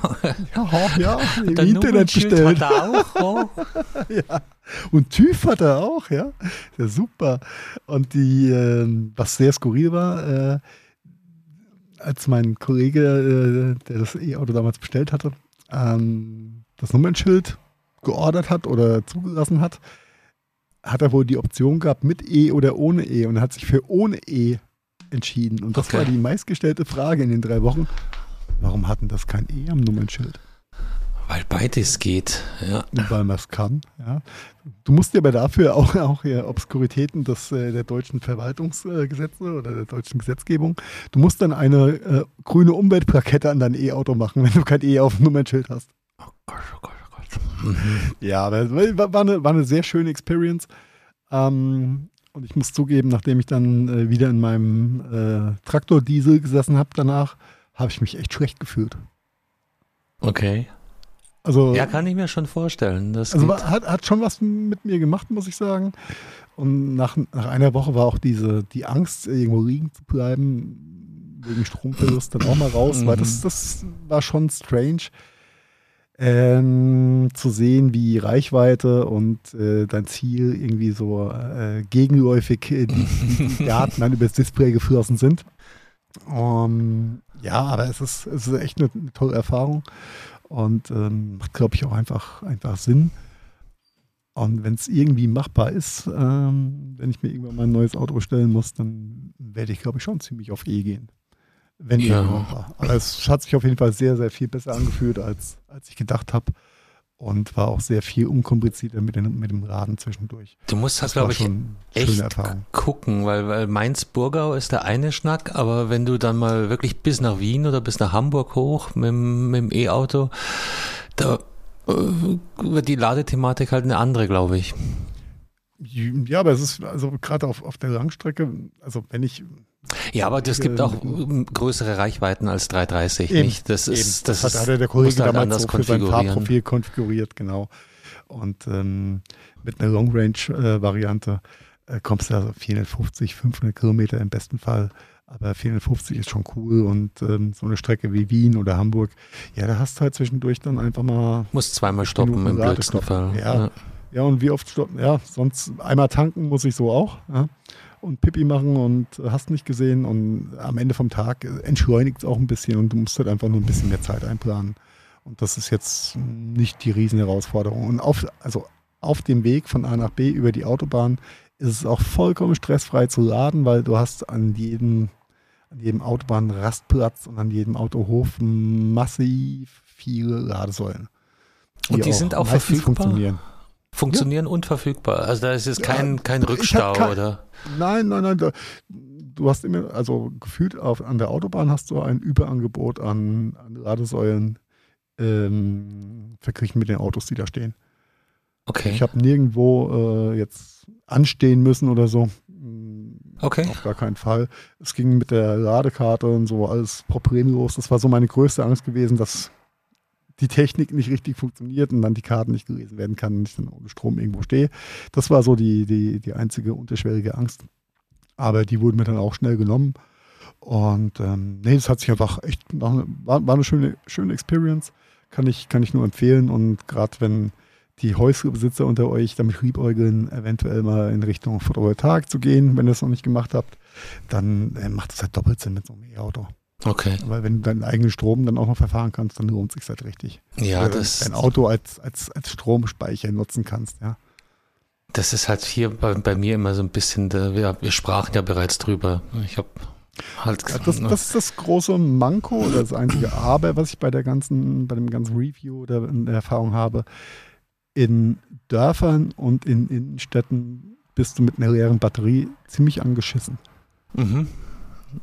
ja, ja, im der Internet bestellt. hat er auch. Oh. Und TÜV hat er auch, ja. Ja, super. Und die, ähm, was sehr skurril war, äh, als mein Kollege, äh, der das E-Auto damals bestellt hatte, ähm, das Nummernschild geordert hat oder zugelassen hat, hat er wohl die Option gehabt mit E oder ohne E und hat sich für ohne E entschieden. Und das Okay. war die meistgestellte Frage in den drei Wochen. Warum hatten das kein E am Nummernschild? Weil beides geht. Ja. weil man es kann. Ja. Du musst dir aber dafür auch, auch ja, Obskuritäten des, äh, der deutschen Verwaltungsgesetze oder der deutschen Gesetzgebung, du musst dann eine äh, grüne Umweltplakette an dein E-Auto machen, wenn du kein E auf dem Nummernschild hast. Oh Gott, oh Gott, oh. Ja, es war, eine, war eine sehr schöne Experience. Ähm, und ich muss zugeben, nachdem ich dann äh, wieder in meinem äh, Traktordiesel gesessen habe danach, habe ich mich echt schlecht gefühlt. Okay. Also, ja, kann ich mir schon vorstellen. Das also geht. hat, hat schon was mit mir gemacht, muss ich sagen. Und nach, nach einer Woche war auch diese, die Angst, irgendwo liegen zu bleiben, wegen Stromverlust dann auch mal raus, weil das, Mhm. das war schon strange. Ähm, zu sehen, wie Reichweite und äh, dein Ziel irgendwie so äh, gegenläufig äh, die, Daten dann übers Display geflossen sind. Um, ja, aber es ist, es ist echt eine, eine tolle Erfahrung und ähm, macht, glaube ich, auch einfach, einfach Sinn. Und wenn es irgendwie machbar ist, ähm, wenn ich mir irgendwann mal ein neues Auto bestellen muss, dann werde ich, glaube ich, schon ziemlich auf E gehen. Wenn Ja. irgendwann war. Aber es hat sich auf jeden Fall sehr, sehr viel besser angefühlt, als, als ich gedacht habe. Und war auch sehr viel unkomplizierter mit, den, mit dem Laden zwischendurch. Du musst Das war glaube ich, echt Erfahrung. gucken, weil, weil Mainz-Burgau ist der eine Schnack, aber wenn du dann mal wirklich bis nach Wien oder bis nach Hamburg hoch mit, dem- mit dem E-Auto, da äh, wird die Ladethematik halt eine andere, glaube ich. Ja, aber es ist also gerade auf, auf der Langstrecke, also wenn ich Ja, aber es gibt auch ähm, größere Reichweiten als 330, Eben, nicht? Das ist, das hat, ist, hat ja der Kollege halt damals so für sein. Fahrprofil konfiguriert, genau. Und ähm, mit einer Long-Range-Variante äh, kommst du also 450, 500 Kilometer im besten Fall. Aber 450 ist schon cool und ähm, so eine Strecke wie Wien oder Hamburg, ja, da hast du halt zwischendurch dann einfach mal, Muss zweimal stoppen Minuten im blödsten. Fall. Ja. ja, und wie oft stoppen, ja, sonst einmal tanken muss ich so auch, ja, und Pipi machen und hast nicht gesehen und am Ende vom Tag entschleunigt es auch ein bisschen und du musst halt einfach nur ein bisschen mehr Zeit einplanen. Und das ist jetzt nicht die Riesenherausforderung. Und auf, also auf dem Weg von A nach B über die Autobahn ist es auch vollkommen stressfrei zu laden, weil du hast an jedem, an jedem Autobahnrastplatz und an jedem Autohof massiv viele Ladesäulen. Und die sind auch verfügbar? Funktionieren. Funktionieren und verfügbar. Also da ist jetzt Ja, kein, kein ich hab Rückstau, kein- oder? Nein, nein, nein. Da, du hast immer, also gefühlt auf, an der Autobahn hast du ein Überangebot an, an Ladesäulen ähm, verglichen mit den Autos, die da stehen. Okay. Ich habe nirgendwo äh, jetzt anstehen müssen oder so. Mm, Okay. Auf gar keinen Fall. Es ging mit der Ladekarte und so alles problemlos. Das war so meine größte Angst gewesen, dass die Technik nicht richtig funktioniert und dann die Karten nicht gelesen werden kann und ich dann ohne Strom irgendwo stehe. Das war so die, die, die einzige unterschwellige Angst. Aber die wurden mir dann auch schnell genommen. Und ähm, nee, das hat sich einfach echt, ne- war, war eine schöne, schöne Experience. Kann ich, kann ich nur empfehlen. Und gerade wenn die Häuslebesitzer unter euch damit liebäugeln, eventuell mal in Richtung Photovoltaik zu gehen, wenn ihr es noch nicht gemacht habt, dann äh, macht es halt doppelt Sinn mit so einem E-Auto. Okay. Weil wenn du deinen eigenen Strom dann auch noch verfahren kannst, dann lohnt es sich halt richtig. Ja, Oder das, dein Auto als, als, als Stromspeicher nutzen kannst, ja. das ist halt hier bei, bei mir immer so ein bisschen, wir, wir sprachen ja bereits drüber. Ich habe halt Ja, das, das ist das große Manko oder das einzige Aber, was ich bei der ganzen, bei dem ganzen Review oder in der Erfahrung habe. In Dörfern und in Innenstädten bist du mit einer leeren Batterie ziemlich angeschissen. Mhm.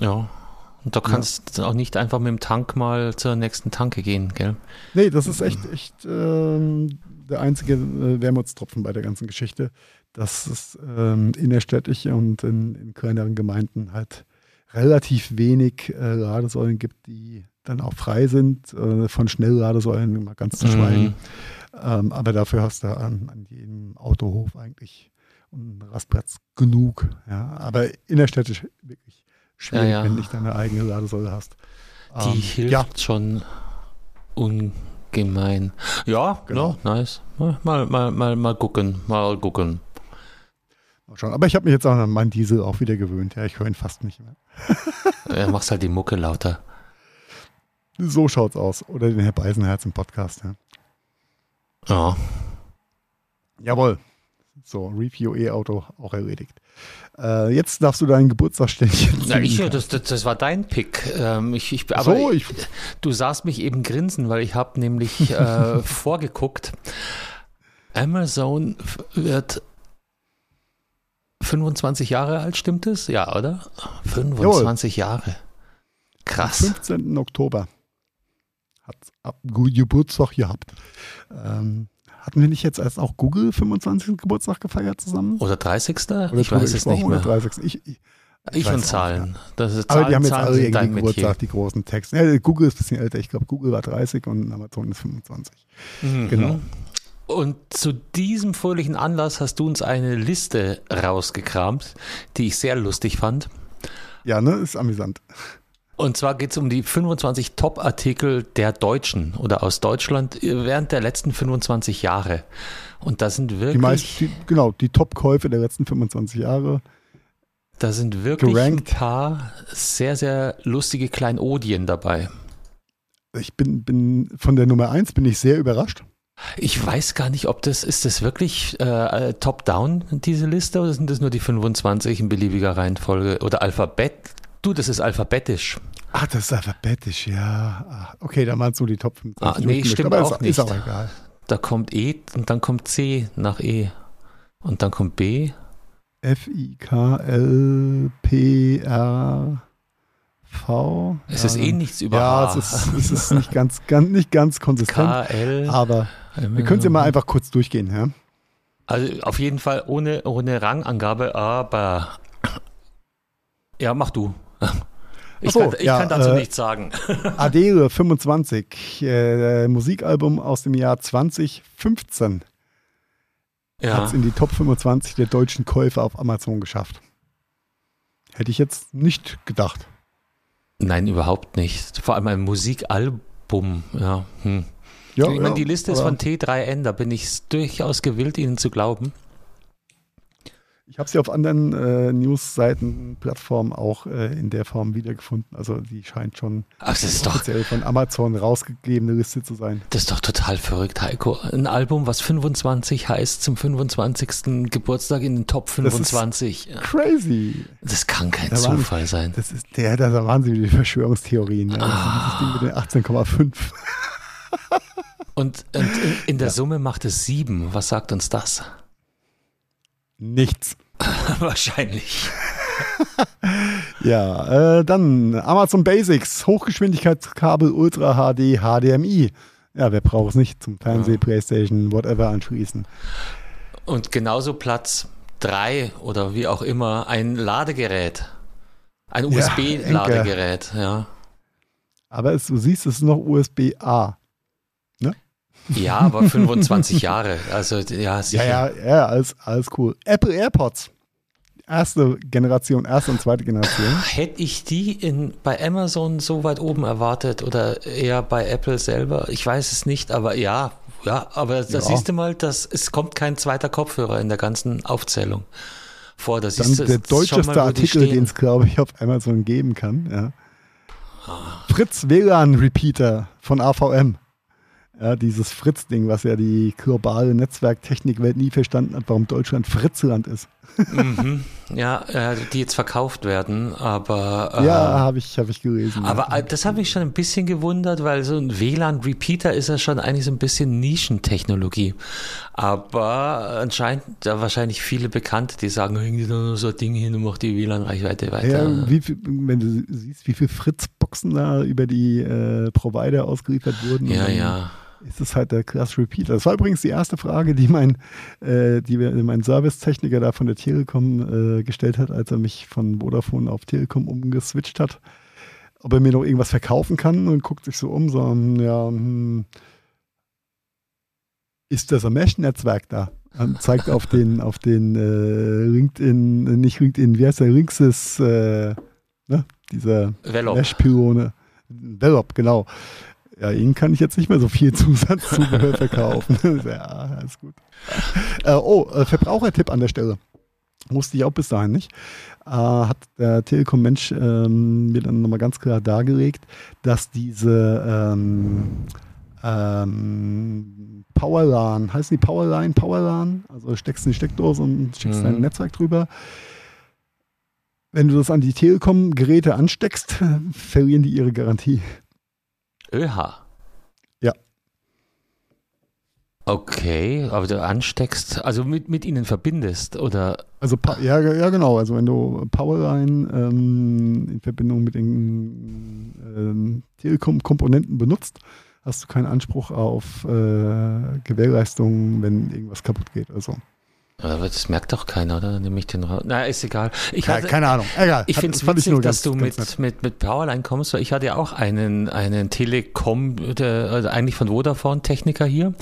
Ja. Und da kannst du auch nicht einfach mit dem Tank mal zur nächsten Tanke gehen, gell? Nee, das ist echt, echt ähm, der einzige äh, Wermutstropfen bei der ganzen Geschichte, dass es ähm, innerstädtisch und in, in kleineren Gemeinden halt relativ wenig äh, Ladesäulen gibt, die dann auch frei sind, äh, von Schnellladesäulen mal ganz zu schweigen. Mhm. Ähm, aber dafür hast du an, an jedem Autohof eigentlich einen Rastplatz genug. Ja. Aber innerstädtisch wirklich schwierig, Ja, ja. wenn du nicht deine eigene Ladesäule hast. Die Ähm, hilft ja, schon ungemein. Ja, Genau. genau. nice. Mal, mal, mal, mal gucken, mal gucken. mal schauen. Aber ich habe mich jetzt auch an meinen Diesel auch wieder gewöhnt. Ja, ich höre ihn fast nicht mehr. Ja, machst halt die Mucke lauter. So schaut's aus. Oder den Herr Beisenherz im Podcast. Ja. Ja. Jawohl. So, Review E-Auto auch erledigt. Äh, jetzt darfst du dein Geburtstagsständchen Na, ich, das, das, das war dein Pick. Ähm, ich, ich, aber so, ich, du sahst mich eben grinsen, weil ich habe nämlich äh, vorgeguckt. Amazon wird 25 Jahre alt, stimmt es? Ja, oder? 25 Jahre. am Krass. 15. Oktober hat ab Geburtstag gehabt. Ähm, hatten wir nicht jetzt erst auch Google 25. Geburtstag gefeiert zusammen? Oder 30. Oder ich weiß es nicht oder mehr. 30. Ich, ich, Ich, und Zahlen. Das ist Zahlen, Aber die haben jetzt Zahlen alle irgendwie Geburtstag, die großen Texte. Ja, Google ist ein bisschen älter. Ich glaube, Google war 30 und Amazon ist 25. Mhm. Genau. Und zu diesem fröhlichen Anlass hast du uns eine Liste rausgekramt, die ich sehr lustig fand. Ja, ne, ist amüsant. Und zwar geht es um die 25 Top-Artikel der Deutschen oder aus Deutschland während der letzten 25 Jahre. Und das sind wirklich. Die meisten, genau, die Top-Käufe der letzten 25 Jahre. Da sind wirklich gerankt. ein paar sehr, sehr lustige Kleinodien dabei. Ich bin, bin von der Nummer 1 bin ich sehr überrascht. Ich weiß gar nicht, ob das, ist das wirklich äh, top-down, diese Liste, oder sind das nur die 25 in beliebiger Reihenfolge? Oder Alphabet? Du, das ist alphabetisch. Ach, das ist alphabetisch, ja. Ah, okay, dann meinst du die Top 25. Ah, nee, stimmt auch ist, nicht. Ist auch egal. Da kommt E und dann kommt C nach E. Und dann kommt B. F, I, K, L, P, R. V. Es ja, ist eh nichts über Ja, H. es ist, es ist nicht, ganz, ganz, nicht ganz konsistent. K, L. Aber wir können es ja mal einfach kurz durchgehen. Ja? Also auf jeden Fall ohne, ohne Rangangabe, aber ja, mach du. Ich, so, kann, ich ja, kann, dazu äh, nichts sagen. Adele 25, äh, Musikalbum aus dem Jahr 2015. Ja. Hat es in die Top 25 der deutschen Käufer auf Amazon geschafft. Hätte ich jetzt nicht gedacht. Nein, überhaupt nicht. Vor allem ein Musikalbum, ja. Hm. ja ich meine, ja, die Liste ist von T3N, da bin ich durchaus gewillt, Ihnen zu glauben. Ich habe sie auf anderen äh, News-Seiten, Plattformen auch äh, in der Form wiedergefunden. Also die scheint schon Ach, das ist offiziell doch, von Amazon rausgegebene Liste zu sein. Das ist doch total verrückt, Heiko. Ein Album, was 25 heißt, zum 25. Geburtstag in den Top 25. Das crazy. Das kann kein da Zufall waren, sein. Das ist der, da waren sie die Verschwörungstheorien. Ja. Ah. Das Ding mit den 18,5. und, und in der ja. Summe macht es sieben. Was sagt uns das? Nichts. Wahrscheinlich. ja, äh, dann Amazon Basics, Hochgeschwindigkeitskabel Ultra HD HDMI. Ja, wer braucht es nicht zum Fernseh, ja. Playstation, whatever anschließen. Und genauso Platz 3 oder wie auch immer, ein Ladegerät. Ein USB-Ladegerät, ja, ja. Aber es, du siehst, es ist noch USB-A. Ja, aber 25 Jahre. Also ja, sicher. Ja, ja, ja, alles, alles cool. Apple AirPods. Erste Generation, erste und zweite Generation. Hätte ich die in, bei Amazon so weit oben erwartet oder eher bei Apple selber? Ich weiß es nicht, aber ja, ja, aber da ja. siehst du mal, dass es kommt kein zweiter Kopfhörer in der ganzen Aufzählung vor. Das Dann ist der deutscheste Artikel, den es, glaube ich, auf Amazon geben kann. Ja. Ah. Fritz WLAN Repeater von AVM. Ja, dieses Fritz-Ding, was ja die globale Netzwerktechnikwelt nie verstanden hat, warum Deutschland Fritzland ist. Mhm. Ja, äh, die jetzt verkauft werden, aber. Äh, ja, habe ich, hab ich gelesen. Aber ja. Äh, das habe ich schon ein bisschen gewundert, weil so ein WLAN-Repeater ist ja schon eigentlich so ein bisschen Nischentechnologie. Aber anscheinend ja, wahrscheinlich viele Bekannte, die sagen, irgendwie so ein Ding hin und macht die WLAN-Reichweite weiter. Ja, viel, wenn du siehst, wie viele Fritz-Boxen da über die äh, Provider ausgeliefert wurden. Ja, ja ist es halt der Class Repeater. Das war übrigens die erste Frage, die mein, äh, die mein Servicetechniker da von der Telekom äh, gestellt hat, als er mich von Vodafone auf Telekom umgeswitcht hat. Ob er mir noch irgendwas verkaufen kann und guckt sich so um, so, hm, ja, hm, ist das ein Mesh-Netzwerk da? Und zeigt auf den, auf den äh, LinkedIn, nicht LinkedIn, wie heißt der, Linksys, äh, ne? dieser Mesh-Pyrone. Velop, genau. Ja, Ihnen kann ich jetzt nicht mehr so viel Zusatzzubehör verkaufen. ja, alles gut. Äh, oh, äh, Verbrauchertipp an der Stelle. Musste ich auch bis dahin nicht. Äh, hat der Telekom-Mensch ähm, mir dann nochmal ganz klar dargelegt, dass diese ähm, ähm, Powerlan, heißen die Powerline, Powerlan? Also steckst du in die Steckdose und schickst mhm. dein Netzwerk drüber. Wenn du das an die Telekom-Geräte ansteckst, verlieren die ihre Garantie. ÖH. Ja. Okay, aber du ansteckst, also mit, mit ihnen verbindest, oder? Also ja, ja genau, also wenn du Powerline ähm, in Verbindung mit den ähm, Telekom-Komponenten benutzt, hast du keinen Anspruch auf äh, Gewährleistung, wenn irgendwas kaputt geht. Also. Aber das merkt doch keiner, oder? Dann nehme ich den raus. Na, ist egal. Ich hatte, keine Ahnung. Egal. Ich finde es witzig, dass ganz- du ganz mit, nett. mit, mit Powerline kommst, weil ich hatte ja auch einen, einen Telekom, der, also eigentlich von Vodafone-Techniker hier,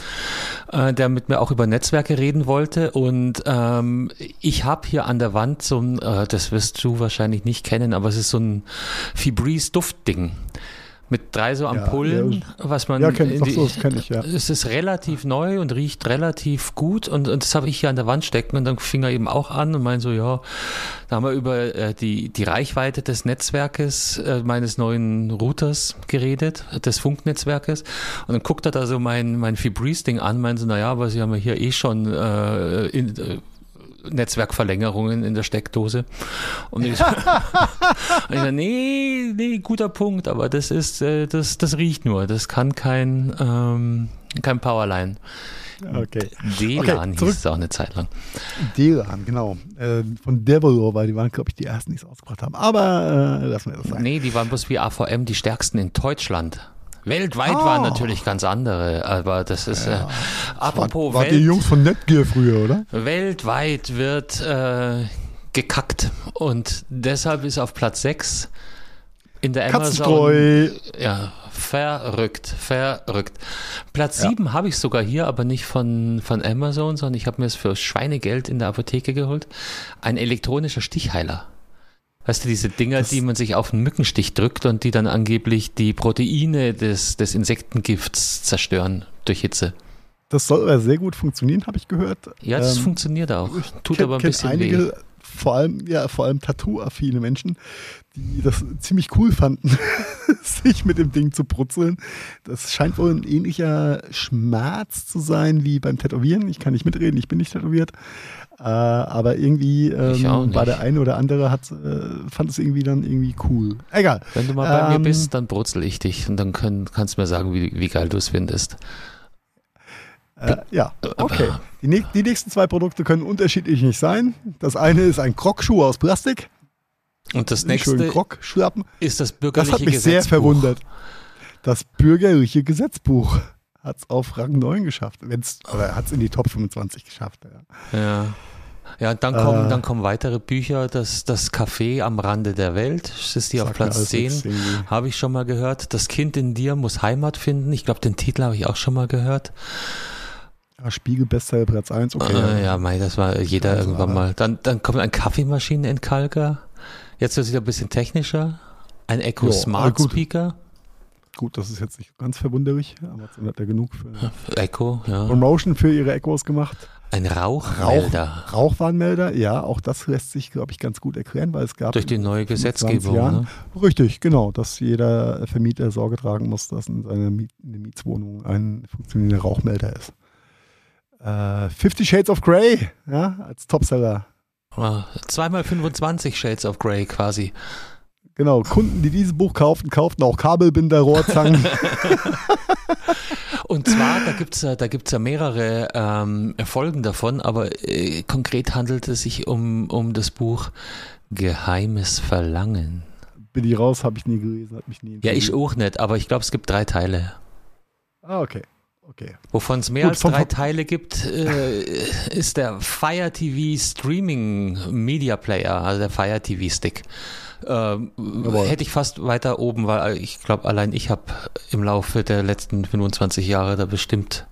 äh, der mit mir auch über Netzwerke reden wollte. Und ähm, ich habe hier an der Wand so ein, äh, das wirst du wahrscheinlich nicht kennen, aber es ist so ein Febreze-Duftding. Mit drei so Ampullen, ja. was man. Ja, kenn, die- so, das kenne ich, ja. es ist relativ neu und riecht relativ gut und, und das habe ich hier an der Wand stecken und dann fing er eben auch an und meinte so, ja, da haben wir über äh, die, die Reichweite des Netzwerkes äh, meines neuen Routers geredet, des Funknetzwerkes und dann guckt er da so mein, mein Febreze-Ding an, meinte so, naja, aber sie haben ja hier eh schon äh, in, äh, Netzwerkverlängerungen in der Steckdose. Und ich, und ich nee, nee, guter Punkt, aber das ist, äh, das, das riecht nur. Das kann kein, ähm, kein Powerline. Okay. DLAN Okay, zurück- hieß es auch eine Zeit lang. Delan, genau. Äh, von Developer, weil die waren, glaube ich, die ersten, die es ausgebracht haben. Aber äh, lassen wir das sein. Nee, die waren bloß wie AVM die stärksten in Deutschland. Weltweit Ah. waren natürlich ganz andere, aber das ist äh, apropos War die Welt, Jungs von Netgear früher, oder? weltweit wird äh, gekackt und deshalb ist auf Platz 6 in der Amazon ja verrückt, verrückt. Platz 7 habe ich sogar hier, aber nicht von von Amazon, sondern ich habe mir es für Schweinegeld in der Apotheke geholt. Ein elektronischer Stichheiler. Weißt du, diese Dinger, Das- die man sich auf einen Mückenstich drückt und die dann angeblich die Proteine des, des Insektengifts zerstören durch Hitze. Das soll aber sehr gut funktionieren, habe ich gehört. Ja, das Ähm, funktioniert auch. Tut kenn- aber ein bisschen einige, weh. Vor allem, ja, vor allem Tattoo-affine Menschen, die das ziemlich cool fanden, sich mit dem Ding zu brutzeln. Das scheint wohl ein ähnlicher Schmerz zu sein wie beim Tätowieren. Ich kann nicht mitreden, ich bin nicht tätowiert. Äh, aber irgendwie ähm, war der eine oder andere hat, äh, fand es irgendwie dann irgendwie cool. Egal. Wenn du mal bei Ähm, mir bist, dann brutzel ich dich und dann können, kannst du mir sagen, wie, wie geil du es findest. Äh, ja, okay. Die, die nächsten zwei Produkte können unterschiedlich nicht sein. Das eine ist ein Krockschuh aus Plastik. Und das nächste ist das Das bürgerliche hat mich sehr Gesetzbuch. verwundert. Das bürgerliche Gesetzbuch hat es auf Rang 9 geschafft. Wenn's, oder hat es in die Top 25 geschafft. Ja. Ja. Ja, und dann kommen, Äh. dann kommen weitere Bücher. Das, das Café am Rande der Welt, das ist die auf Platz alles 10. nichts irgendwie. Habe ich schon mal gehört. Das Kind in dir muss Heimat finden. Ich glaube, den Titel habe ich auch schon mal gehört. Ja, Spiegel Bestseller Platz 1. Okay. Äh, ja, mei, das war jeder Also, irgendwann mal. Dann, dann kommt ein Kaffeemaschinenentkalker. Jetzt wird es wieder ein bisschen technischer. Ein Echo Jo, Smart. Speaker. Gut, das ist jetzt nicht ganz verwunderlich. Amazon hat ja genug für Echo, ja. Promotion für ihre Echos gemacht. Ein Rauchmelder. Rauchwarnmelder, ja, auch das lässt sich, glaube ich, ganz gut erklären, weil es gab Durch die neue 25 Gesetzgebung. Jahren- Ne? Richtig, genau, dass jeder Vermieter Sorge tragen muss, dass in seiner Miet in der Mietswohnung ein funktionierender Rauchmelder ist. Äh, Fifty Shades of Grey, ja, als Topseller. Ah, Zweimal 25 Shades of Grey quasi. Genau, Kunden, die dieses Buch kauften, kauften auch Kabelbinder, Rohrzangen. Und zwar, da gibt's ja, da gibt's ja mehrere ähm, Folgen davon, aber äh, konkret handelt es sich um, um das Buch Geheimes Verlangen. Bin ich raus, habe ich nie gelesen, hat mich nie Ja, ich auch nicht, aber ich glaube, es gibt drei Teile. Ah, okay. Okay. Wovon es mehr Gut, als drei Teile gibt, äh, ist der Fire TV Streaming Media Player, also der Fire TV Stick. Ähm, hätte ich fast weiter oben, weil ich glaube, allein ich habe im Laufe der letzten 25 Jahre da bestimmt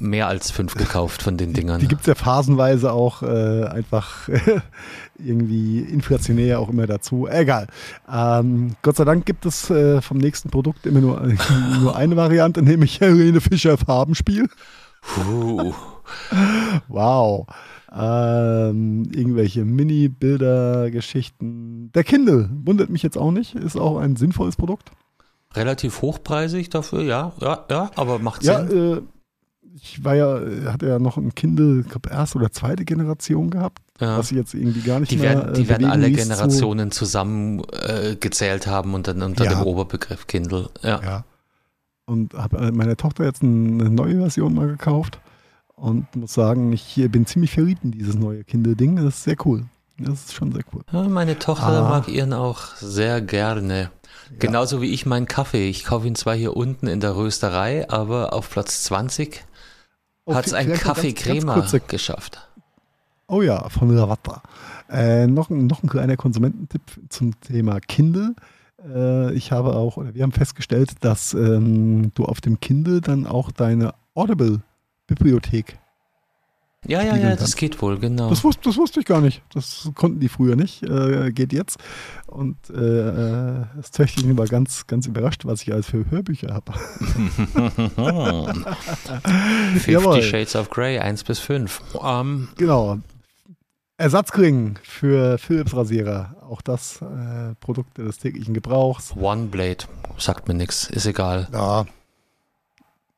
mehr als fünf gekauft von den Dingern. Die gibt es ja phasenweise auch äh, einfach irgendwie inflationär auch immer dazu. Egal. Ähm, Gott sei Dank gibt es äh, vom nächsten Produkt immer nur, nur eine Variante, nämlich Helene Fischer Farbenspiel. Puh. Wow. Ähm, irgendwelche Mini-Bilder-Geschichten. Der Kindle wundert mich jetzt auch nicht. Ist auch ein sinnvolles Produkt. Relativ hochpreisig dafür, ja, ja, ja, aber macht Ja, Sinn. äh, ich war ja, hatte ja noch ein Kindle, ich glaube, erste oder zweite Generation gehabt, ja. was ich jetzt irgendwie gar nicht Die mehr werden, äh, die werden alle Generationen zusammen äh, gezählt haben und dann unter Ja. dem Oberbegriff Kindle. Ja. Ja. Und habe meiner Tochter jetzt eine neue Version mal gekauft und muss sagen, ich bin ziemlich verliebt in dieses neue Kindle-Ding. Das ist sehr cool. Das ist schon sehr cool. Ja, meine Tochter Ah. mag ihren auch sehr gerne. Genauso wie ich meinen Kaffee. Ich kaufe ihn zwar hier unten in der Rösterei, aber auf Platz 20 Oh, hat es ein vielleicht noch Kaffee ganz- ganz Crema kurze- geschafft. Oh ja, von Ravata. Äh, noch, noch ein kleiner Konsumententipp zum Thema Kindle. Äh, ich habe auch, oder wir haben festgestellt, dass ähm, du auf dem Kindle dann auch deine Audible-Bibliothek ja, ja, ja, das geht wohl, genau. Das, wusste, das wusste ich gar nicht. Das konnten die früher nicht. Äh, geht jetzt. Und äh, das Töchterchen war ganz, ganz überrascht, was ich als für Hörbücher habe. 50 Shades of Grey, 1 bis 5. Um, ähm, genau. Ersatzkring für Philips Rasierer. Auch das äh, Produkt des täglichen Gebrauchs. One Blade. Sagt mir nichts. Ist egal. Ja.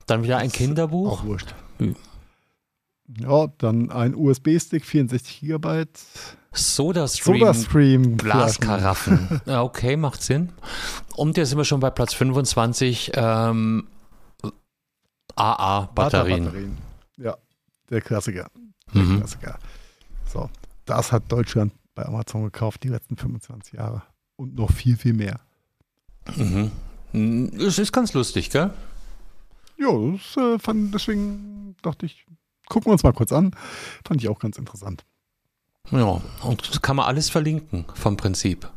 Dann wieder ein Kinderbuch. Auch wurscht. Hm. Ja, dann ein USB-Stick, 64 GB. Soda-Stream. Soda-Stream. Glaskaraffen. okay, macht Sinn. Und jetzt sind wir schon bei Platz 25. Ähm, AA-Batterien. Ja, der Klassiker. Der mhm. Klassiker. So, das hat Deutschland bei Amazon gekauft die letzten 25 Jahre. Und noch viel, viel mehr. Mhm. Es ist ganz lustig, gell? Ja, das, äh, fand, deswegen dachte ich, gucken wir uns mal kurz an. Fand ich auch ganz interessant. Ja, und das kann man alles verlinken vom Prinzip.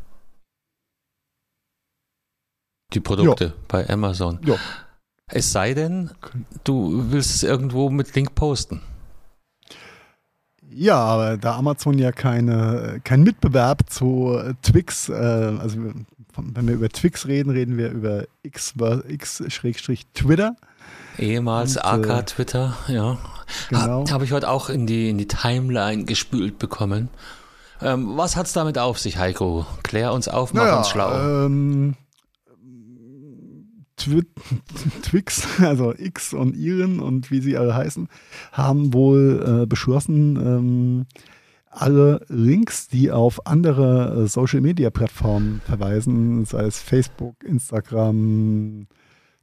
Die Produkte ja. bei Amazon. Ja. Es sei denn, du willst es irgendwo mit Link posten. Ja, aber da Amazon ja keine, kein Mitbewerb zu Twix, äh, also wenn wir über Twix reden, reden wir über X-Twitter. Ehemals AK Twitter, ja. Genau. Ha, Habe ich heute auch in die, in die Timeline gespült bekommen. Ähm, was hat es damit auf sich, Heiko? Klär uns auf, mach naja, uns schlau. Ähm, Twix, also X und Iren und wie sie alle heißen, haben wohl äh, beschlossen, ähm, alle Links, die auf andere äh, Social-Media-Plattformen verweisen, sei es Facebook, Instagram,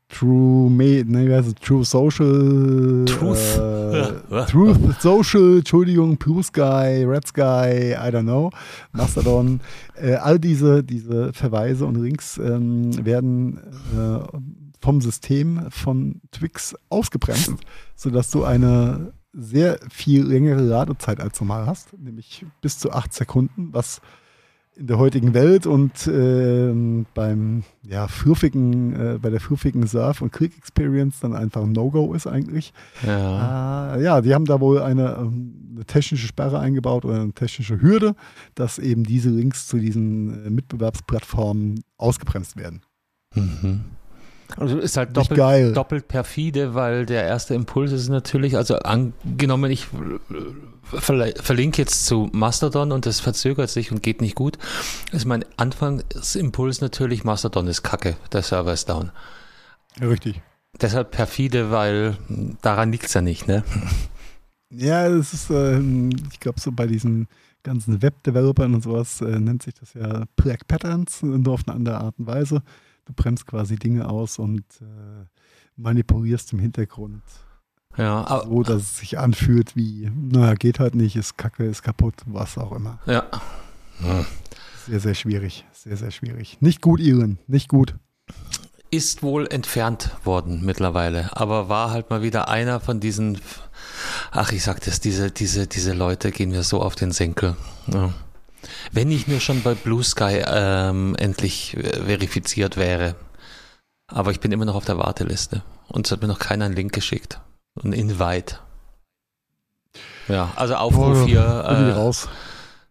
True, nee, wie heißt es? True Social. Truth. Äh, Truth Social, Entschuldigung, Blue Sky, Red Sky, I don't know, Mastodon. Äh, all diese, diese Verweise und Links ähm, werden äh, vom System von Twix ausgebremst, sodass du eine sehr viel längere Ladezeit als normal hast, nämlich bis zu acht Sekunden, was in der heutigen Welt und äh, beim ja, fluffigen, äh, bei der fluffigen Surf- und Click-Experience dann einfach ein No-Go ist eigentlich. Ja. Äh, ja, die haben da wohl eine, ähm, eine, technische Sperre eingebaut oder eine technische Hürde, dass eben diese Links zu diesen äh, Mitbewerbsplattformen ausgebremst werden. Mhm. Also ist halt doppelt, doppelt, perfide, weil der erste Impuls ist natürlich, also angenommen, ich verlinke jetzt zu Mastodon und das verzögert sich und geht nicht gut, ist mein Anfangsimpuls natürlich, Mastodon ist kacke, der Server ist down. Ja, richtig. Deshalb perfide, weil daran liegt es ja nicht, ne? Ja, es ist, äh, ich glaube, so bei diesen ganzen Web-Developern und sowas äh, nennt sich das ja Black Patterns, nur auf eine andere Art und Weise. Du bremst quasi Dinge aus und äh, manipulierst im Hintergrund. Ja, so, dass es sich anfühlt wie, naja, geht halt nicht, ist kacke, ist kaputt, was auch immer. Ja. ja. Sehr, sehr schwierig. Sehr, sehr schwierig. Nicht gut, Iren, nicht gut. Ist wohl entfernt worden mittlerweile, aber war halt mal wieder einer von diesen, ach, ich sag das, diese, diese, diese Leute gehen mir so auf den Senkel. Ja. Wenn ich mir schon bei Blue Sky ähm, endlich äh, verifiziert wäre. Aber ich bin immer noch auf der Warteliste. Und es hat mir noch keiner einen Link geschickt. Ein Invite. Ja, also Aufruf oh, hier. Äh, raus.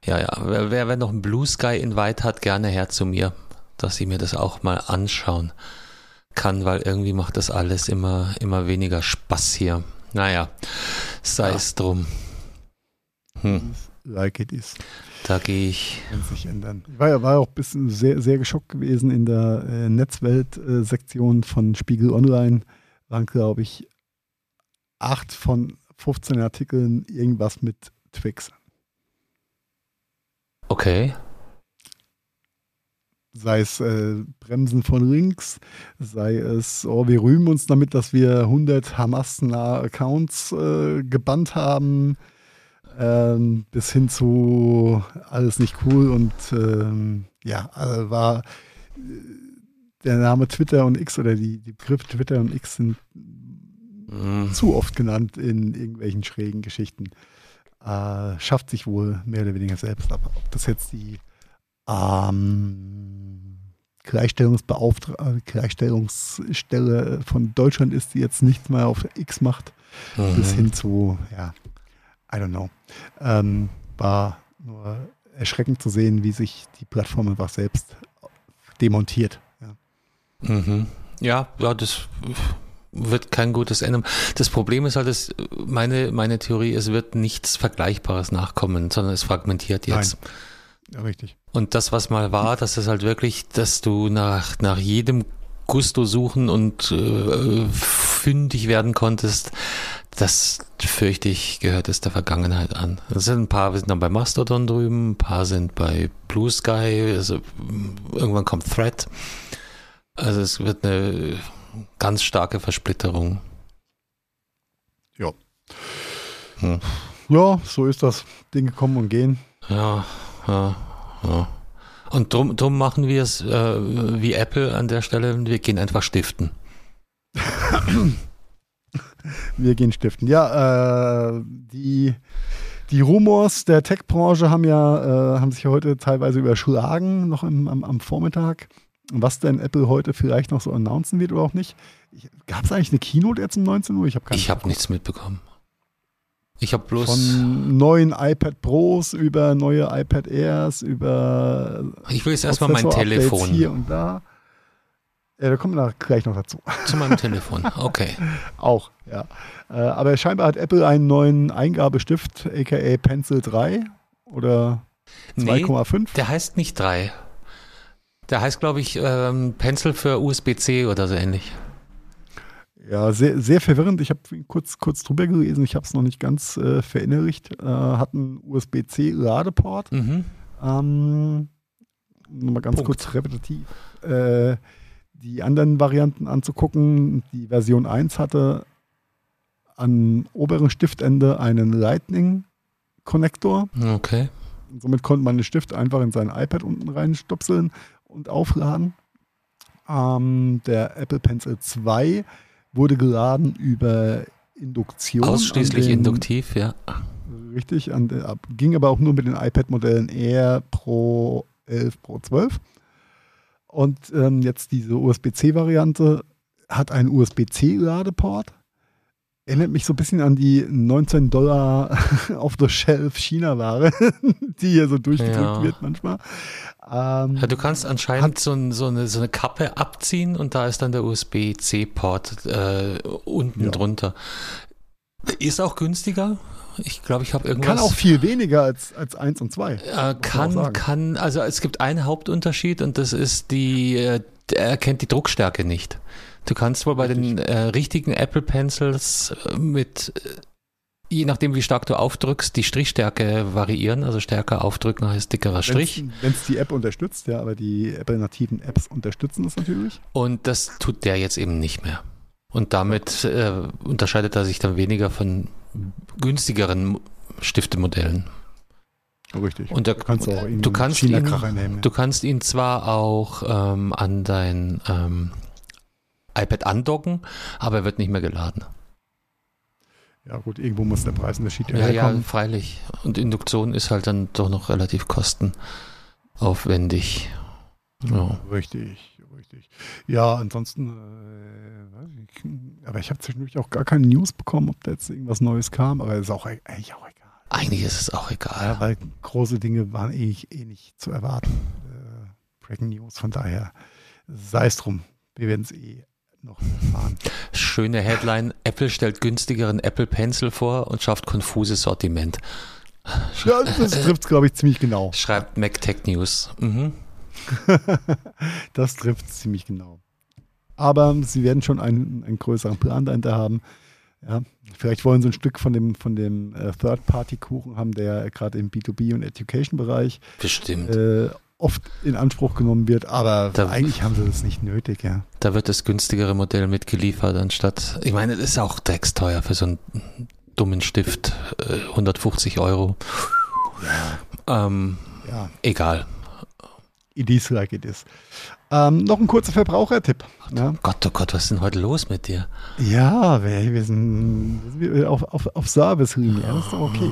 Ja, ja. Wer, wer noch einen Blue Sky Invite hat, gerne her zu mir, dass ich mir das auch mal anschauen kann, weil irgendwie macht das alles immer, immer weniger Spaß hier. Naja, sei ja. es drum. Hm. Like it is. Da gehe ich. Kann sich ändern. Ich war ja war auch ein bisschen sehr, sehr geschockt gewesen in der äh, Netzwelt-Sektion von Spiegel Online. Waren, glaube ich, acht von 15 Artikeln irgendwas mit Twix. Okay. Sei es äh, Bremsen von links, sei es, oh, wir rühmen uns damit, dass wir 100 Hamas-nahe Accounts äh, gebannt haben ähm, bis hin zu alles nicht cool und ähm, ja, also war äh, der Name Twitter und X oder die, die Begriffe Twitter und X sind mhm. zu oft genannt in irgendwelchen schrägen Geschichten. äh, schafft sich wohl mehr oder weniger selbst. Aber ob das jetzt die ähm, Gleichstellungsbeauftragte, Gleichstellungsstelle von Deutschland ist, die jetzt nichts mehr auf X macht, mhm. bis hin zu, ja, I don't know. Ähm, war nur erschreckend zu sehen, wie sich die Plattform einfach selbst demontiert. Ja, mhm. ja, ja, das wird kein gutes Ende. Das Problem ist halt, dass meine, meine Theorie, es wird nichts Vergleichbares nachkommen, sondern es fragmentiert jetzt. Nein. Ja, richtig. Und das, was mal war, dass es halt wirklich, dass du nach, nach jedem Gusto suchen und äh, fündig werden konntest, das fürchte ich, gehört es der Vergangenheit an. Es sind ein paar sind dann bei Mastodon drüben, ein paar sind bei Blue Sky, also irgendwann kommt Thread. Also es wird eine ganz starke Versplitterung. Ja. Hm. Ja, so ist das. Dinge kommen und gehen. Ja, ja, ja. Und drum, drum machen wir es äh, wie Apple an der Stelle. Wir gehen einfach stiften. wir gehen stiften. Ja, äh, die, die Rumors der Tech-Branche haben ja, äh, haben sich heute teilweise überschlagen, noch im, am, am Vormittag was denn Apple heute vielleicht noch so announcen wird oder auch nicht. Gab es eigentlich eine Keynote jetzt um 19 Uhr? Ich habe hab nichts mitbekommen. Ich habe bloß. Von neuen iPad Pros über neue iPad Airs, über. Ich will jetzt erstmal mein Telefon. Hier und da. Ja, da kommen wir gleich noch dazu. Zu meinem Telefon, okay. Auch, ja. Äh, aber scheinbar hat Apple einen neuen Eingabestift, aka Pencil 3 oder 2,5. Nee, der heißt nicht 3. Der heißt, glaube ich, ähm, Pencil für USB-C oder so ähnlich. Ja, sehr, sehr verwirrend. Ich habe kurz, kurz drüber gelesen, ich habe es noch nicht ganz äh, verinnerlicht. Äh, hat einen USB-C-Ladeport. Mhm. Ähm, Nochmal ganz Punkt. kurz repetitiv. Äh, die anderen Varianten anzugucken. Die Version 1 hatte am oberen Stiftende einen Lightning-Konnektor. Okay. Somit konnte man den Stift einfach in sein iPad unten reinstopseln und aufladen. Ähm, der Apple Pencil 2 wurde geladen über Induktion. Ausschließlich den, induktiv, ja. Richtig, an, ging aber auch nur mit den iPad-Modellen Air Pro 11, Pro 12. Und ähm, jetzt diese USB-C-Variante hat einen USB-C-Ladeport. Erinnert mich so ein bisschen an die 19 Dollar auf der Shelf China-Ware, die hier so durchgedrückt ja. wird manchmal. Ähm, ja, du kannst anscheinend so, ein, so, eine, so, eine, Kappe abziehen und da ist dann der USB-C-Port äh, unten ja. drunter. Ist auch günstiger. Ich glaube, ich habe irgendwas. Kann auch viel weniger als, als 1 und 2. Äh, kann, kann, also es gibt einen Hauptunterschied und das ist die, äh, er erkennt die Druckstärke nicht. Du kannst wohl bei Richtig. den äh, richtigen Apple Pencils äh, mit äh, je nachdem, wie stark du aufdrückst, die Strichstärke variieren. Also stärker aufdrücken heißt dickerer Strich. Wenn es die App unterstützt, ja, aber die Apple-nativen Apps unterstützen das natürlich. Und das tut der jetzt eben nicht mehr. Und damit äh, unterscheidet er sich dann weniger von günstigeren Stiftemodellen. Richtig. Und der, kannst du, du, kannst ihn, nehmen, du kannst ihn zwar auch ähm, an dein ähm, iPad andocken, aber er wird nicht mehr geladen. Ja gut, irgendwo muss der Preisunterschied ja, herkommen. Ja, freilich. Und Induktion ist halt dann doch noch relativ kostenaufwendig. Ja. Richtig, richtig. Ja, ansonsten, äh, aber ich habe zwischendurch auch gar keine News bekommen, ob da jetzt irgendwas Neues kam, aber es ist auch eigentlich auch egal. Eigentlich ist es auch egal. Ja, weil große Dinge waren eh, eh nicht zu erwarten. Äh, Breaking News, von daher sei es drum. Wir werden es eh noch erfahren. Schöne Headline: Apple stellt günstigeren Apple Pencil vor und schafft konfuses Sortiment. Ja, das trifft es, glaube ich, ziemlich genau. Schreibt MacTech News. Mhm. das trifft es ziemlich genau. Aber sie werden schon einen, einen größeren Plan dahinter haben. Ja, vielleicht wollen sie ein Stück von dem, von dem äh, Third-Party-Kuchen haben, der gerade im B2B- und Education-Bereich äh, oft in Anspruch genommen wird, aber da, eigentlich haben sie das nicht nötig, ja. Da wird das günstigere Modell mitgeliefert, anstatt, ich meine, das ist auch drecksteuer für so einen dummen Stift, 150 äh, Euro. Ja. Ähm, ja. Egal. It is like it is. Ähm, noch ein kurzer Verbrauchertipp. Gott, ja. Gott, oh Gott, was ist denn heute los mit dir? Ja, wir, wir sind auf, auf, auf Service-Linie, ja, das ist doch okay.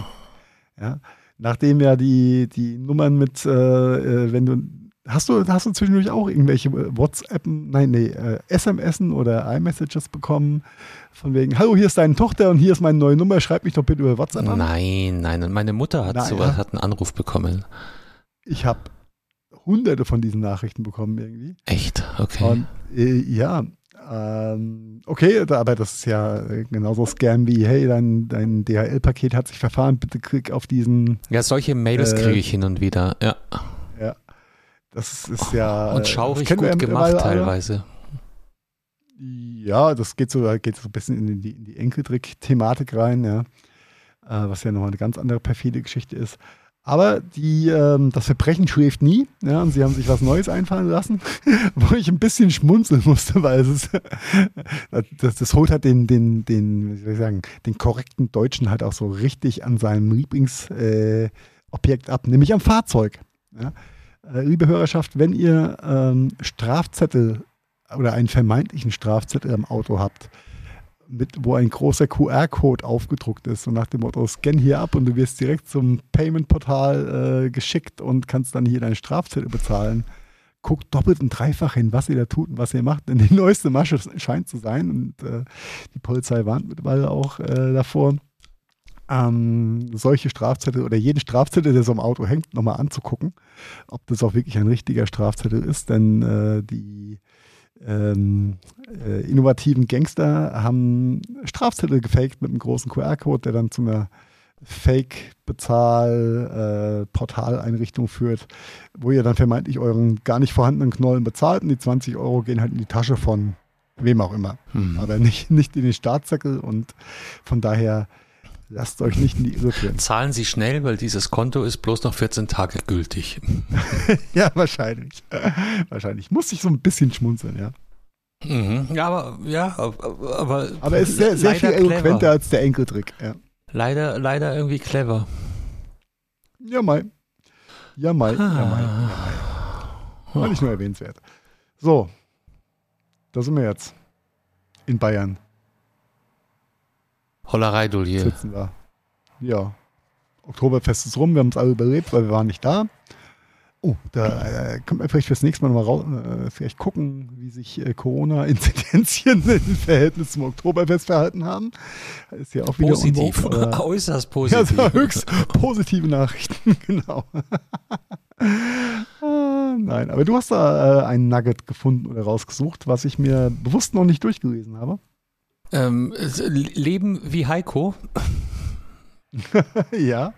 Ja? Nachdem ja die, die Nummern mit, äh, äh wenn du Hast du, hast du zwischendurch auch irgendwelche äh, WhatsApp, nein, nee, äh, SMSen oder iMessages bekommen? Von wegen, hallo, hier ist deine Tochter und hier ist meine neue Nummer, schreib mich doch bitte über WhatsApp an. Nein, nein, und meine Mutter hat Na, sowas, ja. hat einen Anruf bekommen. Ich habe hunderte von diesen Nachrichten bekommen irgendwie. Echt? Okay. Und, äh, ja, ähm, okay, aber das ist ja genauso Scam wie, hey, dein, dein DHL-Paket hat sich verfahren, bitte klick auf diesen. Ja, solche Mails äh, kriege ich hin und wieder, ja. Ja. Das ist, ja. Und schaurig gut gemacht teilweise. Ja, das geht so, geht so ein bisschen in die, in die Enkeltrick-Thematik rein, ja. Äh, was ja nochmal eine ganz andere perfide Geschichte ist. Aber die, ähm, das Verbrechen schläft nie. Ja, und sie haben sich was Neues einfallen lassen, wo ich ein bisschen schmunzeln musste, weil es ist, das, das holt halt den, den, den, wie soll ich sagen, den korrekten Deutschen halt auch so richtig an seinem Lieblingsobjekt äh, ab, nämlich am Fahrzeug. Ja. Äh, liebe Hörerschaft, wenn ihr ähm, Strafzettel oder einen vermeintlichen Strafzettel am Auto habt, mit, wo ein großer QR-Code aufgedruckt ist und nach dem Motto, scan hier ab und du wirst direkt zum Payment-Portal äh, geschickt und kannst dann hier deine Strafzettel bezahlen. Guckt doppelt und dreifach hin, was ihr da tut und was ihr macht, denn die neueste Masche scheint zu sein und äh, die Polizei warnt mittlerweile auch äh, davor, ähm, solche Strafzettel oder jeden Strafzettel, der so im Auto hängt, nochmal anzugucken, ob das auch wirklich ein richtiger Strafzettel ist, denn äh, die ähm, äh, innovativen Gangster haben Strafzettel gefaked mit einem großen QR-Code, der dann zu einer Fake-Bezahl-Portaleinrichtung äh, führt, wo ihr dann vermeintlich euren gar nicht vorhandenen Knollen bezahlt und die 20 Euro gehen halt in die Tasche von wem auch immer. Hm. Aber nicht, nicht in den Staatssäckel und von daher lasst euch nicht in die Irre führen. Zahlen Sie schnell, weil dieses Konto ist bloß noch 14 Tage gültig. ja, wahrscheinlich. Wahrscheinlich. Muss ich so ein bisschen schmunzeln, ja. Mhm. Ja, aber ja, aber, aber es ist sehr, sehr viel eloquenter clever. als der Enkeltrick. Ja. Leider, leider irgendwie clever. Ja, mai. Ja, mai. Ah. Ja, mai. Ja, mai. War nicht nur erwähnenswert. So, da sind wir jetzt. In Bayern. Hollerei, Dolier. Sitzen da. Ja. Oktoberfest ist rum, wir haben es alle überlebt, weil wir waren nicht da. Oh, da äh, können wir vielleicht fürs nächste Mal nochmal raus, äh, vielleicht gucken, wie sich äh, Corona-Inzidenzien im Verhältnis zum Oktoberfest verhalten haben. Ist ja auch wieder positiv, unwoke, äußerst positiv. Ja, höchst positive Nachrichten, genau. ah, nein, aber du hast da äh, ein Nugget gefunden oder rausgesucht, was ich mir bewusst noch nicht durchgelesen habe. Ähm, Leben wie Heiko. ja.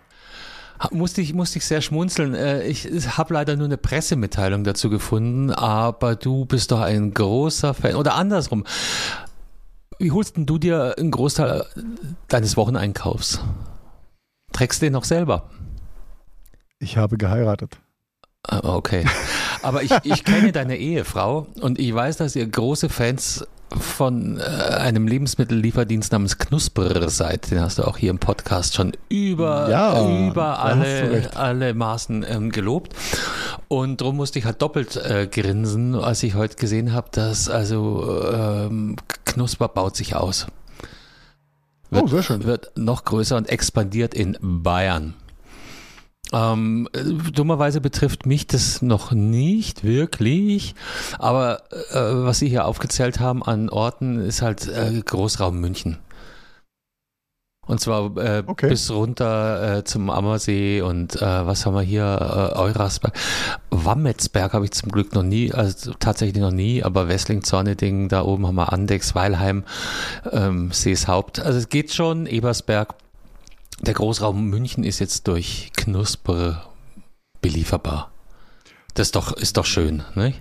Musste ich, musste ich sehr schmunzeln. Äh, ich habe leider nur eine Pressemitteilung dazu gefunden, aber du bist doch ein großer Fan. Oder andersrum. Wie holst denn du dir einen Großteil deines Wocheneinkaufs? Trägst du den noch selber? Ich habe geheiratet. Ah, okay. Aber ich, ich kenne deine Ehefrau und ich weiß, dass ihr große Fans von äh, einem Lebensmittellieferdienst namens Knusper seid. Den hast du auch hier im Podcast schon über, ja, über alle, alle Maßen ähm, gelobt. Und darum musste ich halt doppelt äh, grinsen, als ich heute gesehen habe, dass also ähm, Knusper baut sich aus. Wird, oh, sehr schön. Wird noch größer und expandiert in Bayern. Ähm, dummerweise betrifft mich das noch nicht wirklich, aber äh, was Sie hier aufgezählt haben an Orten ist halt äh, Großraum München. Und zwar äh, okay. bis runter äh, zum Ammersee und äh, was haben wir hier? Äh, Eurasberg. Wammetsberg habe ich zum Glück noch nie, also tatsächlich noch nie, aber Wessling, Zorneding, da oben haben wir Andex, Weilheim, ähm, Seeshaupt. Also es geht schon, Ebersberg der Großraum München ist jetzt durch Knusper belieferbar. Das ist doch, ist doch schön, ne?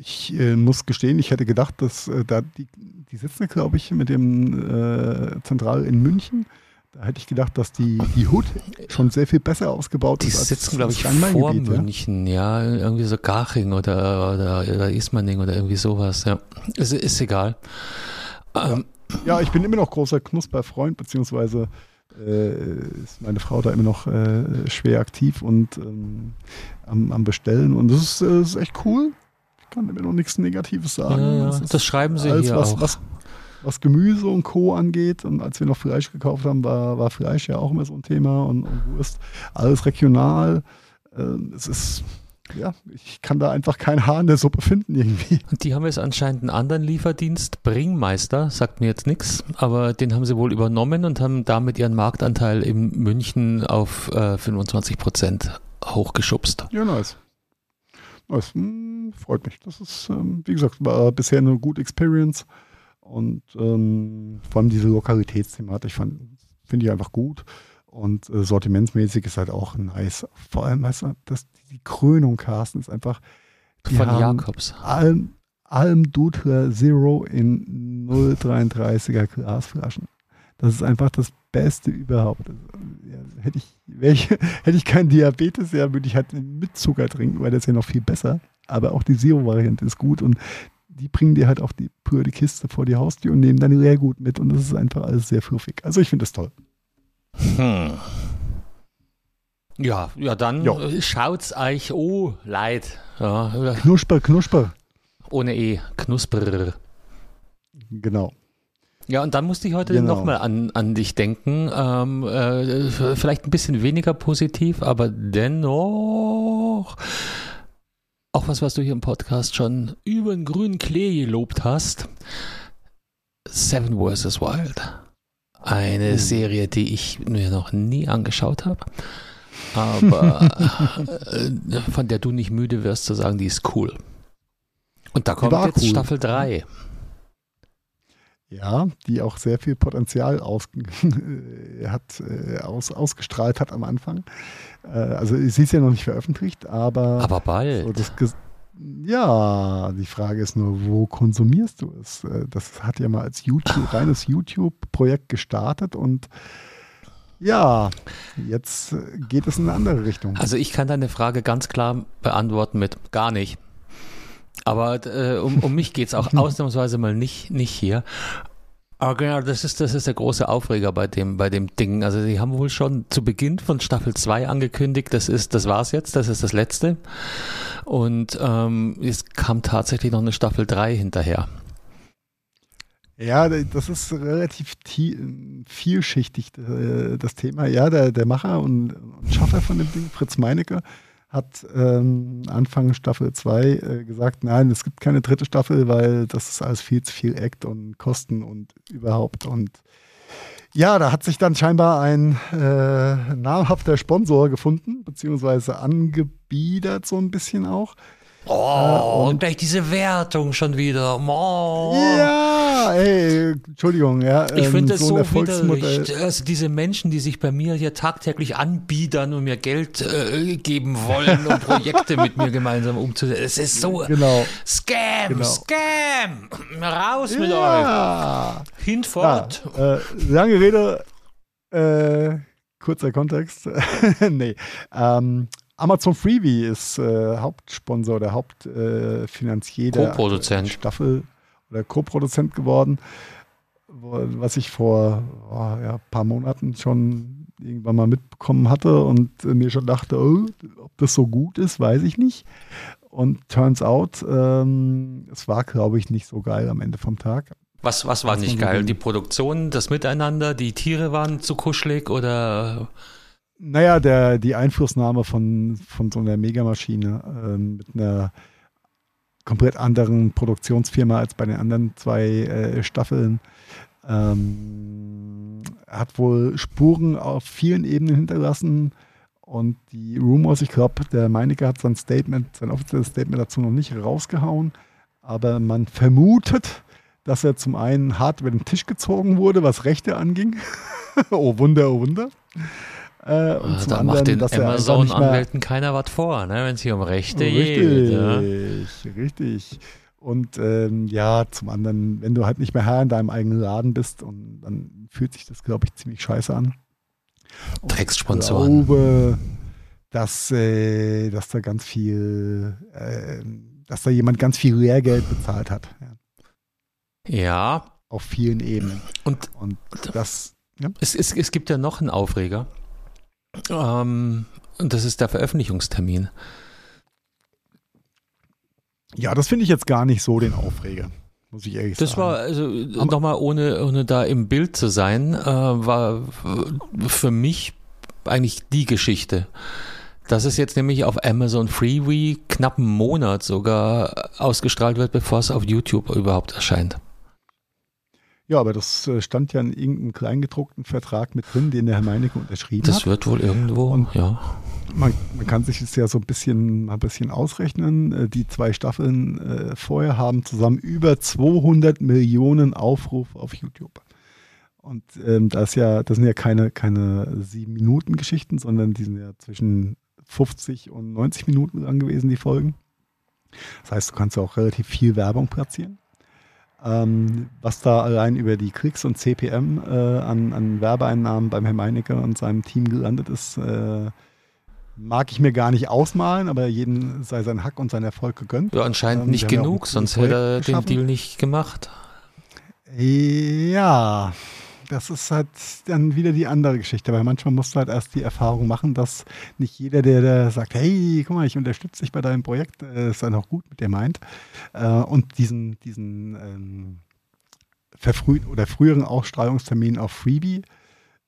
Ich äh, muss gestehen, ich hätte gedacht, dass äh, da die, die sitzen, glaube ich, mit dem äh, Zentral in München. Da hätte ich gedacht, dass die, die Hut schon sehr viel besser ausgebaut die ist. Die sitzen, glaube ich, vor München, ja? ja? irgendwie so Garching oder, oder, oder Ismaning oder irgendwie sowas, ja. Ist, ist egal. Ähm, ja. ja, ich bin immer noch großer Knusperfreund, beziehungsweise ist meine Frau da immer noch äh, schwer aktiv und ähm, am, am, Bestellen. Und das ist, äh, ist, echt cool. Ich kann immer noch nichts Negatives sagen. Ja. Das, das, schreiben sie hier was, auch. Was, was Gemüse und Co. angeht. Und als wir noch Fleisch gekauft haben, war, war Fleisch ja auch immer so ein Thema und, und Wurst. Alles regional. Ähm, es ist, ja, ich kann da einfach kein Haar in der Suppe finden irgendwie. Und die haben jetzt anscheinend einen anderen Lieferdienst, Bringmeister, sagt mir jetzt nichts, aber den haben sie wohl übernommen und haben damit ihren Marktanteil in München auf äh, 25 Prozent hochgeschubst. Ja, nice. Das hm, freut mich. Das ist, ähm, wie gesagt, war bisher eine gute Experience. Und ähm, vor allem diese Lokalitätsthematik finde ich einfach gut. Und äh, sortimentsmäßig ist halt auch nice. Vor allem, weißt du, das, die Krönung, Carsten, ist einfach. Von Jakobs. Alm, Alm Dutra Zero in 0,33er Glasflaschen. Das ist einfach das Beste überhaupt. Also, ja, hätte, ich, ich, hätte ich keinen Diabetes, ja, würde ich halt mit Zucker trinken, weil das ist ja noch viel besser. Aber auch die Zero-Variante ist gut und die bringen dir halt auch die pure Kiste vor die Haustür und nehmen dann sehr gut mit und das ist einfach alles sehr fluffig. Also ich finde das toll. Hm. Ja, ja, dann jo. Äh, schaut's euch oh, leid. Ja. Knusper, Knusper. Ohne E, Knusper. Genau. Ja, und dann musste ich heute genau. nochmal an, an dich denken. Ähm, äh, vielleicht ein bisschen weniger positiv, aber dennoch auch was, was du hier im Podcast schon über den grünen Klee gelobt hast. Seven vs. Wild. Eine uh. Serie, die ich mir noch nie angeschaut habe. Aber äh, von der du nicht müde wirst zu sagen, die ist cool. Und da kommt jetzt cool. Staffel 3. Ja, die auch sehr viel Potenzial aus, hat, äh, aus, ausgestrahlt hat am Anfang. Äh, also sie ist ja noch nicht veröffentlicht, aber. Aber bald. So ja, die Frage ist nur, wo konsumierst du es? Äh, das hat ja mal als YouTube, reines YouTube-Projekt gestartet und ja, jetzt geht es in eine andere Richtung. Also ich kann deine Frage ganz klar beantworten mit gar nicht. Aber äh, um, um mich geht es auch ausnahmsweise mal nicht, nicht hier. Aber genau, das ist, das ist der große Aufreger bei dem, bei dem Ding. Also sie haben wohl schon zu Beginn von Staffel 2 angekündigt, das ist, das war's jetzt, das ist das letzte. Und ähm, es kam tatsächlich noch eine Staffel 3 hinterher. Ja, das ist relativ vielschichtig, äh, das Thema. Ja, der, der Macher und, Schaffer von dem Ding, Fritz Meinecke, hat ähm, Anfang Staffel 2 äh, gesagt, nein, es gibt keine dritte Staffel, weil das ist alles viel zu viel Act und Kosten und überhaupt. Und ja, da hat sich dann scheinbar ein äh, namhafter Sponsor gefunden, beziehungsweise angebiedert so ein bisschen auch. Oh, äh, und gleich diese Wertung schon wieder. Oh. Ja, ey, Entschuldigung, ja. Ich finde ähm, das so, so widerlich. Also diese Menschen, die sich bei mir hier tagtäglich anbiedern und mir Geld äh, geben wollen, um Projekte mit mir gemeinsam umzusetzen. Es ist so genau. Scam, genau. Scam. Raus mit ja. euch. Hinfort. Ja, äh, lange Rede, äh, kurzer Kontext. nee. Ähm, Amazon Freebie ist äh, Hauptsponsor, der Hauptfinanzier äh, der. Staffel oder Co-Produzent geworden, wo, was ich vor oh, ja, paar Monaten schon irgendwann mal mitbekommen hatte und äh, mir schon dachte, oh, ob das so gut ist, weiß ich nicht. Und turns out, ähm, es war, glaube ich, nicht so geil am Ende vom Tag. Was, was war nicht geil? Die Produktion, das Miteinander, die Tiere waren zu kuschelig oder naja, der, die Einflussnahme von, von so einer Megamaschine ähm, mit einer komplett anderen Produktionsfirma als bei den anderen zwei äh, Staffeln ähm, hat wohl Spuren auf vielen Ebenen hinterlassen. Und die Rumors, ich glaube, der Meinecke hat sein Statement, sein offizielles Statement dazu noch nicht rausgehauen, aber man vermutet, dass er zum einen hart über den Tisch gezogen wurde, was Rechte anging. oh Wunder, oh Wunder. Äh, und ah, da anderen, macht den Amazon-Anwälten keiner was vor, ne, wenn es hier um Rechte richtig, geht. Ja. Richtig. Und ähm, ja, zum anderen, wenn du halt nicht mehr Herr in deinem eigenen Laden bist, und dann fühlt sich das, glaube ich, ziemlich scheiße an. Dreckssponsoren. Ich glaube, dass, äh, dass da ganz viel, äh, dass da jemand ganz viel Lehrgeld bezahlt hat. Ja. ja. Auf vielen Ebenen. Und, und das. Ja. Es, es, es gibt ja noch einen Aufreger. Ähm, und das ist der Veröffentlichungstermin. Ja, das finde ich jetzt gar nicht so den Aufreger. muss ich ehrlich das sagen. war, also nochmal ohne, ohne da im Bild zu sein, äh, war für mich eigentlich die Geschichte. Dass es jetzt nämlich auf Amazon Freeway knapp einen Monat sogar ausgestrahlt wird, bevor es auf YouTube überhaupt erscheint. Ja, aber das äh, stand ja in irgendeinem kleingedruckten Vertrag mit drin, den der Herr Meinecke unterschrieben Das hat. wird wohl irgendwo, Und- ja. Man, man kann sich das ja so ein bisschen, ein bisschen ausrechnen. Äh, Die zwei Staffeln äh, vorher haben zusammen über 200 Millionen Aufrufe auf YouTube. Und ähm, das, ja, das sind ja keine, keine sieben Minuten Geschichten, sondern die sind ja zwischen 50 und 90 Minuten lang gewesen, die Folgen. Das heißt, du kannst ja auch relativ viel Werbung platzieren. Ähm, was da allein über die Klicks und CPM äh, an, an Werbeeinnahmen beim Herrn Meinecke und seinem Team gelandet ist, äh, mag ich mir gar nicht ausmalen, aber jedem sei sein Hack und sein Erfolg gegönnt. Ja, anscheinend Ähm, nicht genug, sonst hätte er den. Deal nicht gemacht. Ja, das ist halt dann wieder die andere Geschichte, weil manchmal musst du halt erst die Erfahrung machen, dass nicht jeder, der, der sagt, hey, guck mal, ich unterstütze dich bei deinem Projekt, äh, ist dann auch gut mit dir meint. Äh, und diesen, diesen ähm, verfrüht oder früheren Ausstrahlungstermin auf Freebie,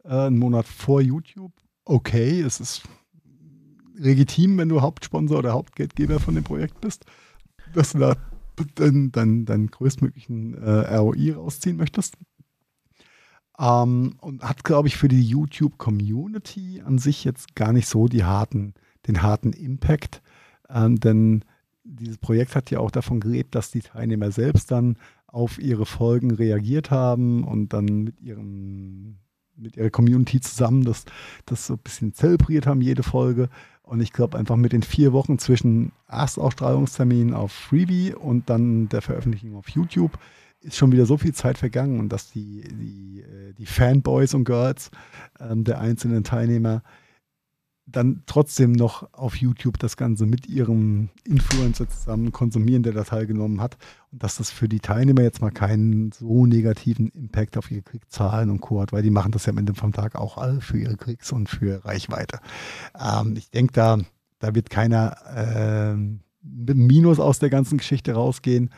äh, einen Monat vor YouTube, okay, es ist legitim, wenn du Hauptsponsor oder Hauptgeldgeber von dem Projekt bist, dass du da dann, dann größtmöglichen äh, ROI rausziehen möchtest. Ähm, und hat, glaube ich, für die YouTube-Community an sich jetzt gar nicht so die harten, den harten Impact. Ähm, denn dieses Projekt hat ja auch davon gelebt, dass die Teilnehmer selbst dann auf ihre Folgen reagiert haben und dann mit ihrem mit ihrer Community zusammen das, das so ein bisschen zelebriert haben, jede Folge. Und ich glaube einfach mit den vier Wochen zwischen Erstausstrahlungstermin auf Freebie und dann der Veröffentlichung auf YouTube ist schon wieder so viel Zeit vergangen und dass die, die, äh, die Fanboys und Girls ähm, der einzelnen Teilnehmer dann trotzdem noch auf YouTube das Ganze mit ihrem Influencer zusammen konsumieren, der da teilgenommen hat. Und dass das für die Teilnehmer jetzt mal keinen so negativen Impact auf ihre Klickzahlen und Co. hat, weil die machen das ja am Ende vom Tag auch alle für ihre Klicks und für Reichweite. Ähm, ich denke, da, da wird keiner einem Minus aus der ganzen Geschichte rausgehen.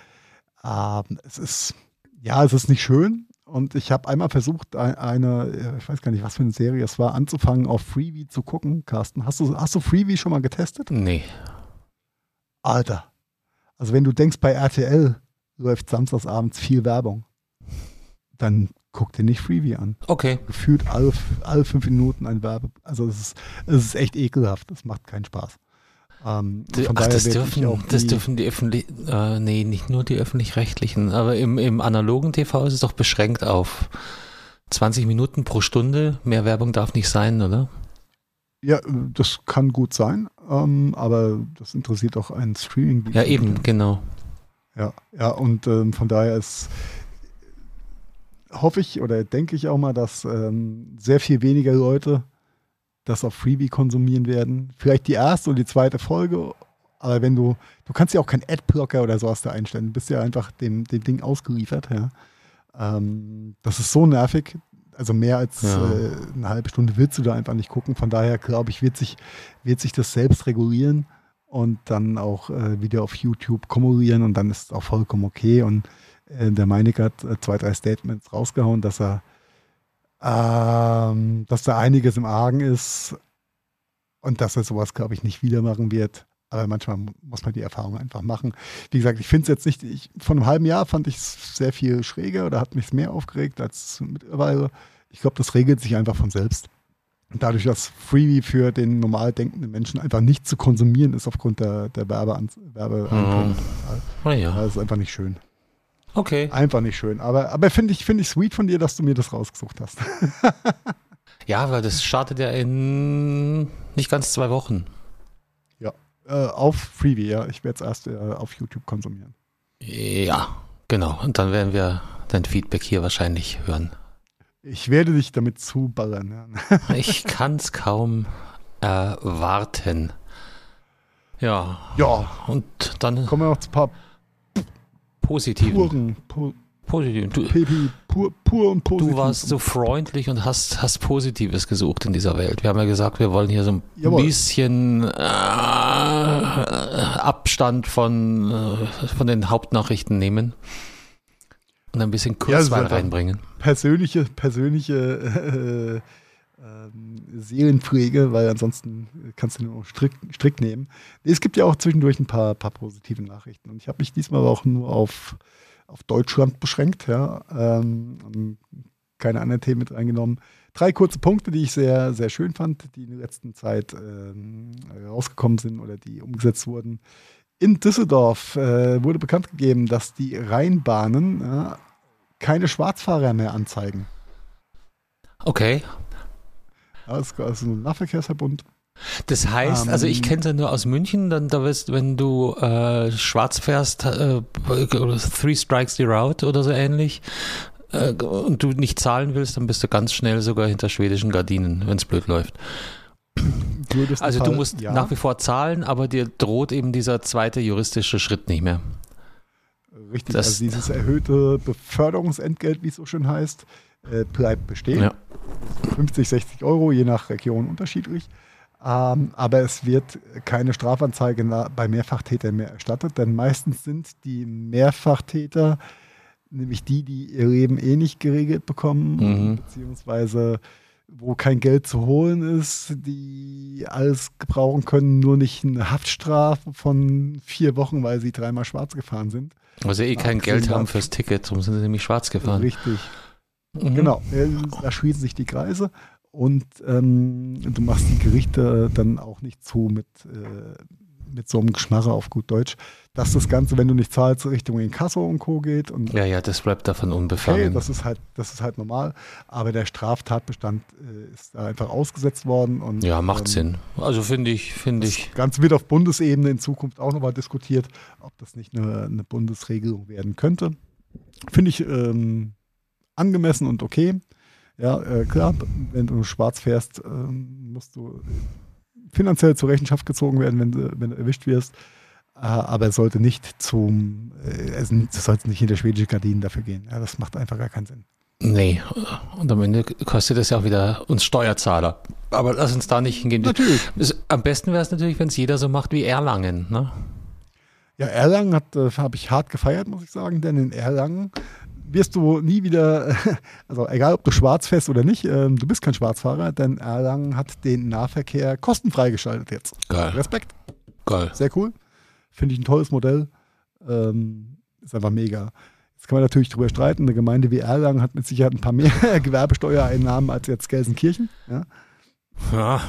Ähm, es ist, ja, es ist nicht schön. Und ich habe einmal versucht, ein- eine, äh, ich weiß gar nicht, was für eine Serie es war, anzufangen, auf Freebie zu gucken. Carsten, hast du, hast du Freebie schon mal getestet? Nee. Alter. Also wenn du denkst, bei RTL läuft samstagsabends viel Werbung, dann guck dir nicht Freebie an. Okay. Gefühlt alle, alle fünf Minuten ein Werbe. Also es ist, es ist echt ekelhaft. Das macht keinen Spaß. Ähm, Ach, das dürfen, auch das die- dürfen die öffentlich, äh, nee, nicht nur die öffentlich-rechtlichen, aber im, im analogen TV ist es doch beschränkt auf 20 Minuten pro Stunde. Mehr Werbung darf nicht sein, oder? Ja, das kann gut sein, ähm, aber das interessiert auch einen streaming Ja, eben, genau. Ja, ja, und ähm, von daher ist hoffe ich oder denke ich auch mal, dass ähm, sehr viel weniger Leute das auf Freebie konsumieren werden. Vielleicht die erste und die zweite Folge, aber wenn du, du kannst ja auch keinen Adblocker oder sowas da einstellen, du bist ja einfach dem, dem Ding ausgeliefert, ja. Ähm, das ist so nervig. Also mehr als Ja. äh, eine halbe Stunde willst du da einfach nicht gucken. Von daher glaube ich, wird sich, wird sich das selbst regulieren und dann auch äh, wieder auf YouTube kumulieren und dann ist es auch vollkommen okay. Und äh, der Meinecke hat äh, zwei, drei Statements rausgehauen, dass er ähm, dass da einiges im Argen ist und dass er sowas, glaube ich, nicht wieder machen wird. Aber manchmal mu- muss man die Erfahrung einfach machen. Wie gesagt, ich finde es jetzt nicht, ich, vor einem halben Jahr fand ich es sehr viel schräger oder hat mich mehr aufgeregt als mittlerweile. Ich glaube, das regelt sich einfach von selbst. Und dadurch, dass Freebie für den normal denkenden Menschen einfach nicht zu konsumieren ist aufgrund der, der Werbean Werbe. Oh ja. Das ist einfach nicht schön. Okay. Einfach nicht schön. Aber, aber finde ich, finde ich sweet von dir, dass du mir das rausgesucht hast. Ja, weil das startet ja in nicht ganz zwei Wochen. Äh, auf Freebie, ja. Ich werde es erst äh, auf YouTube konsumieren. Ja, genau. Und dann werden wir dein Feedback hier wahrscheinlich hören. Ich werde dich damit zuballern. Ja. Ich kann es kaum erwarten. Ja, ja, und dann kommen wir noch zu ein paar positiven. puren, pu, positiven. Du, Pepi, pur, pur und positiv. du warst so freundlich und hast, hast Positives gesucht in dieser Welt. Wir haben ja gesagt, wir wollen hier so ein Jawohl. bisschen äh, Abstand von, äh, von den Hauptnachrichten nehmen. Und ein bisschen Kurzweil Ja, reinbringen. persönliche, persönliche äh, Seelenpflege, weil ansonsten kannst du nur strikt, strikt nehmen. Es gibt ja auch zwischendurch ein paar, paar positive Nachrichten. Und ich habe mich diesmal aber auch nur auf, auf Deutschland beschränkt, ja. Ähm, keine anderen Themen mit reingenommen. Drei kurze Punkte, die ich sehr, sehr schön fand, die in der letzten Zeit ähm, rausgekommen sind oder die umgesetzt wurden. In Düsseldorf äh, wurde bekannt gegeben, dass die Rheinbahnen äh, keine Schwarzfahrer mehr anzeigen. Okay. Ist also ein Nahverkehrsverbund. Das heißt, also ich Ähm, kenne es ja nur aus München, dann da wirst, wenn du äh, schwarz fährst, äh, Three Strikes the Route oder so ähnlich, äh, und du nicht zahlen willst, dann bist du ganz schnell sogar hinter schwedischen Gardinen, wenn es blöd läuft. Also du Fall- musst ja, nach wie vor zahlen, aber dir droht eben dieser zweite juristische Schritt nicht mehr. Richtig, das- also dieses erhöhte Beförderungsentgelt, wie es so schön heißt, äh, bleibt bestehen. Ja. 50, 60 Euro, je nach Region unterschiedlich. Ähm, aber es wird keine Strafanzeige bei Mehrfachtätern mehr erstattet, denn meistens sind die Mehrfachtäter nämlich die, die ihr Leben eh nicht geregelt bekommen, Mhm. beziehungsweise wo kein Geld zu holen ist, die alles gebrauchen können, nur nicht eine Haftstrafe von vier Wochen, weil sie dreimal schwarz gefahren sind. Weil sie eh kein Geld haben fürs Ticket, darum sind sie nämlich schwarz gefahren. Richtig. Mhm. Genau, äh, da schließen sich die Kreise und ähm, du machst die Gerichte dann auch nicht zu mit, äh, mit so einem Geschmarre auf gut Deutsch, dass das Ganze, wenn du nicht zahlst, Richtung Inkasso und Co. geht und Ja, ja, das bleibt davon okay, unbefangen. das ist halt, das ist halt normal, aber der Straftatbestand äh, ist da einfach ausgesetzt worden und ja, macht ähm, Sinn. Also finde ich, finde ich. Das Ganze wird auf Bundesebene in Zukunft auch nochmal diskutiert, ob das nicht eine, eine Bundesregelung werden könnte. Finde ich ähm, angemessen und okay. Ja, äh, klar, wenn du schwarz fährst, ähm, musst du finanziell zur Rechenschaft gezogen werden, wenn du, wenn du erwischt wirst. Äh, aber es sollte nicht zum, äh, es sollte nicht hinter schwedische Gardinen dafür gehen. Ja, das macht einfach gar keinen Sinn. Nee, und am Ende kostet das ja auch wieder uns Steuerzahler. Aber lass uns da nicht hingehen. Natürlich. Am besten wäre es natürlich, wenn es jeder so macht wie Erlangen. Ne? Ja, Erlangen äh, habe ich hart gefeiert, muss ich sagen, denn in Erlangen wirst du nie wieder, also egal ob du schwarz fährst oder nicht, ähm, du bist kein Schwarzfahrer, denn Erlangen hat den Nahverkehr kostenfrei geschaltet jetzt. Geil, Respekt, geil. sehr cool. Finde ich ein tolles Modell. Ähm, ist einfach mega. Jetzt kann man natürlich drüber streiten. Eine Gemeinde wie Erlangen hat mit Sicherheit ein paar mehr Gewerbesteuereinnahmen als jetzt Gelsenkirchen. Ja, Ja,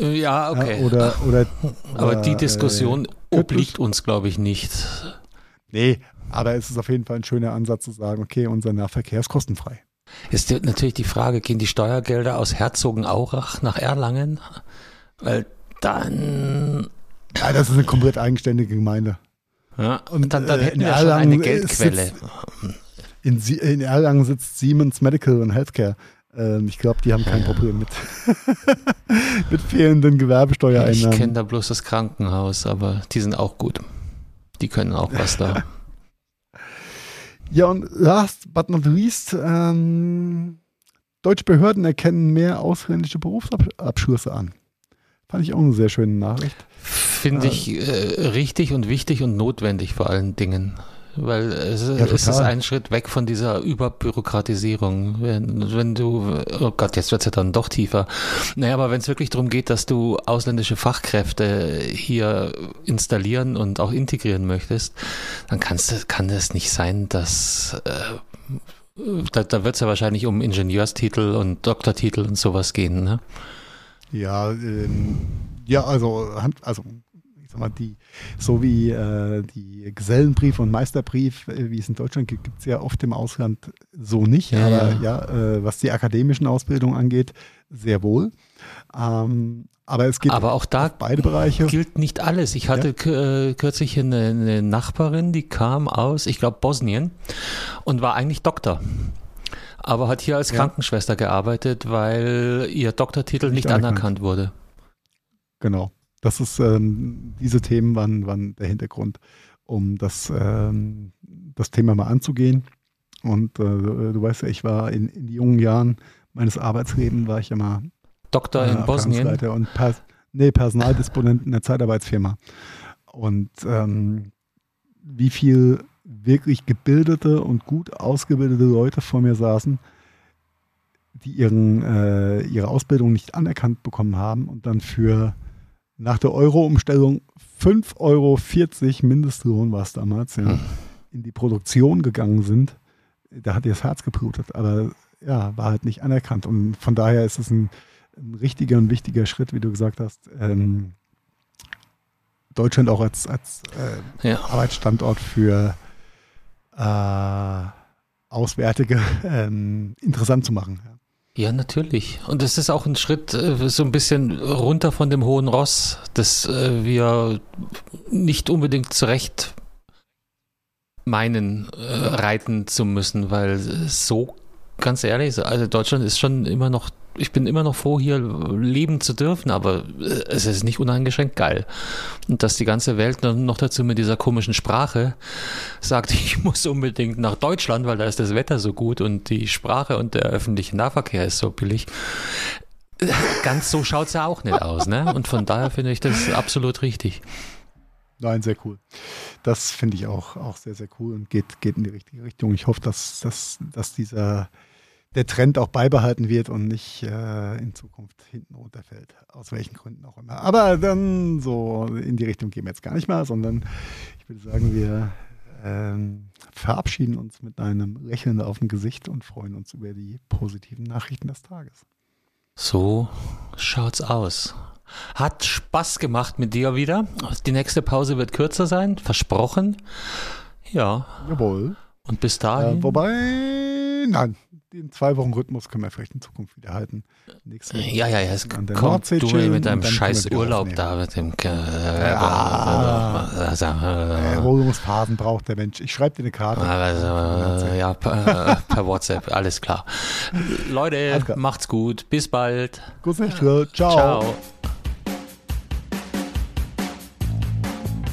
ja okay. ja, oder, oder, Aber oder, die Diskussion äh, obliegt uns, glaube ich, nicht. Nee, aber es ist auf jeden Fall ein schöner Ansatz zu sagen, okay, unser Nahverkehr ist kostenfrei. Die- natürlich die Frage, gehen die Steuergelder aus Herzogenaurach nach Erlangen? Weil dann, Ja, das ist eine komplett eigenständige Gemeinde. ja, Und, dann, dann äh, hätten in wir schon eine Erlangen Geldquelle. sitzt- In, in Erlangen sitzt Siemens Medical and Healthcare. Ähm, ich glaube, die haben kein Problem mit, mit fehlenden Ich Gewerbesteuereinnahmen. kenne da bloß das Krankenhaus, aber die sind auch gut. Die können auch was da. Ja, und last but not least, ähm, deutsche Behörden erkennen mehr ausländische Berufsabschlüsse an. Fand ich auch eine sehr schöne Nachricht. Finde ich äh, richtig und wichtig und notwendig vor allen Dingen. Weil es, Ja, es ist ein Schritt weg von dieser Überbürokratisierung. Wenn, wenn du, oh Gott, jetzt wird es ja dann doch tiefer. Naja, aber wenn es wirklich darum geht, dass du ausländische Fachkräfte hier installieren und auch integrieren möchtest, dann kannst du, kann es nicht sein, dass äh, da, da wird es ja wahrscheinlich um Ingenieurstitel und Doktortitel und sowas gehen. Ne? Ja, ähm, ja, also, also ich sag mal, die, so wie äh, die Gesellenbrief und Meisterbrief, äh, wie es in Deutschland gibt, gibt es ja oft im Ausland so nicht. Ja, aber ja. ja, äh, was die akademischen Ausbildungen angeht, sehr wohl. Ähm, aber es gibt Aber auch da beide Bereiche. gilt nicht alles. Ich hatte k- äh, kürzlich eine, eine Nachbarin, die kam aus, ich glaube, Bosnien und war eigentlich Doktor. Aber hat hier als Ja. Krankenschwester gearbeitet, weil ihr Doktortitel Nicht nicht, anerkannt wurde. Genau. Das ist, ähm, diese Themen waren, waren der Hintergrund, um das, ähm, das Thema mal anzugehen. Und äh, du weißt ja, ich war in, in jungen Jahren meines Arbeitslebens, war ich ja mal Doktor äh, in Bosnien. Und Pers nee, Personaldisponent in der Zeitarbeitsfirma. Und ähm, wie viel wirklich gebildete und gut ausgebildete Leute vor mir saßen, die ihren, äh, ihre Ausbildung nicht anerkannt bekommen haben und dann für nach der Euro-Umstellung 5,40 Euro Mindestlohn war es damals, ja, hm. in die Produktion gegangen sind. Da hat ihr das Herz geblutet, aber ja, war halt nicht anerkannt. Und von daher ist es ein, ein richtiger und wichtiger Schritt, wie du gesagt hast, ähm, Deutschland auch als, als äh, ja. Arbeitsstandort für äh, Auswärtige ähm, interessant zu machen. Ja. Ja, natürlich. Und es ist auch ein Schritt äh, so ein bisschen runter von dem hohen Ross, dass äh, wir nicht unbedingt zurecht meinen, äh, reiten zu müssen, weil so ganz ehrlich, also Deutschland ist schon immer noch, ich bin immer noch froh, hier leben zu dürfen, aber äh, es ist nicht uneingeschränkt geil. Und dass die ganze Welt noch dazu mit dieser komischen Sprache sagt, ich muss unbedingt nach Deutschland, weil da ist das Wetter so gut und die Sprache und der öffentliche Nahverkehr ist so billig. Ganz so schaut es ja auch nicht aus, ne? Und von daher finde ich das absolut richtig. Nein, sehr cool. Das finde ich auch, auch sehr, sehr cool und geht, geht in die richtige Richtung. Ich hoffe, dass, dass, dass dieser der Trend auch beibehalten wird und nicht äh, in Zukunft hinten runterfällt. Aus welchen Gründen auch immer. Aber dann so in die Richtung gehen wir jetzt gar nicht mal, sondern ich würde sagen, wir ähm, verabschieden uns mit einem Lächeln auf dem Gesicht und freuen uns über die positiven Nachrichten des Tages. So schaut's aus. Hat Spaß gemacht mit dir wieder. Die nächste Pause wird kürzer sein, versprochen. Ja. Jawohl. Und bis dahin. Äh, wobei, nein, den zwei Wochen Rhythmus können wir vielleicht in Zukunft wieder halten. Nächste ja, ja, ja. Es kommt du mit deinem scheiß Urlaub da mit dem. Äh, ja, also, äh, Erholungsphasen braucht der Mensch. Ich schreibe dir eine Karte. Also, ja, per, äh, per, WhatsApp, alles klar. Leute, alles klar. macht's gut. Bis bald. Gut, Ciao. Ciao.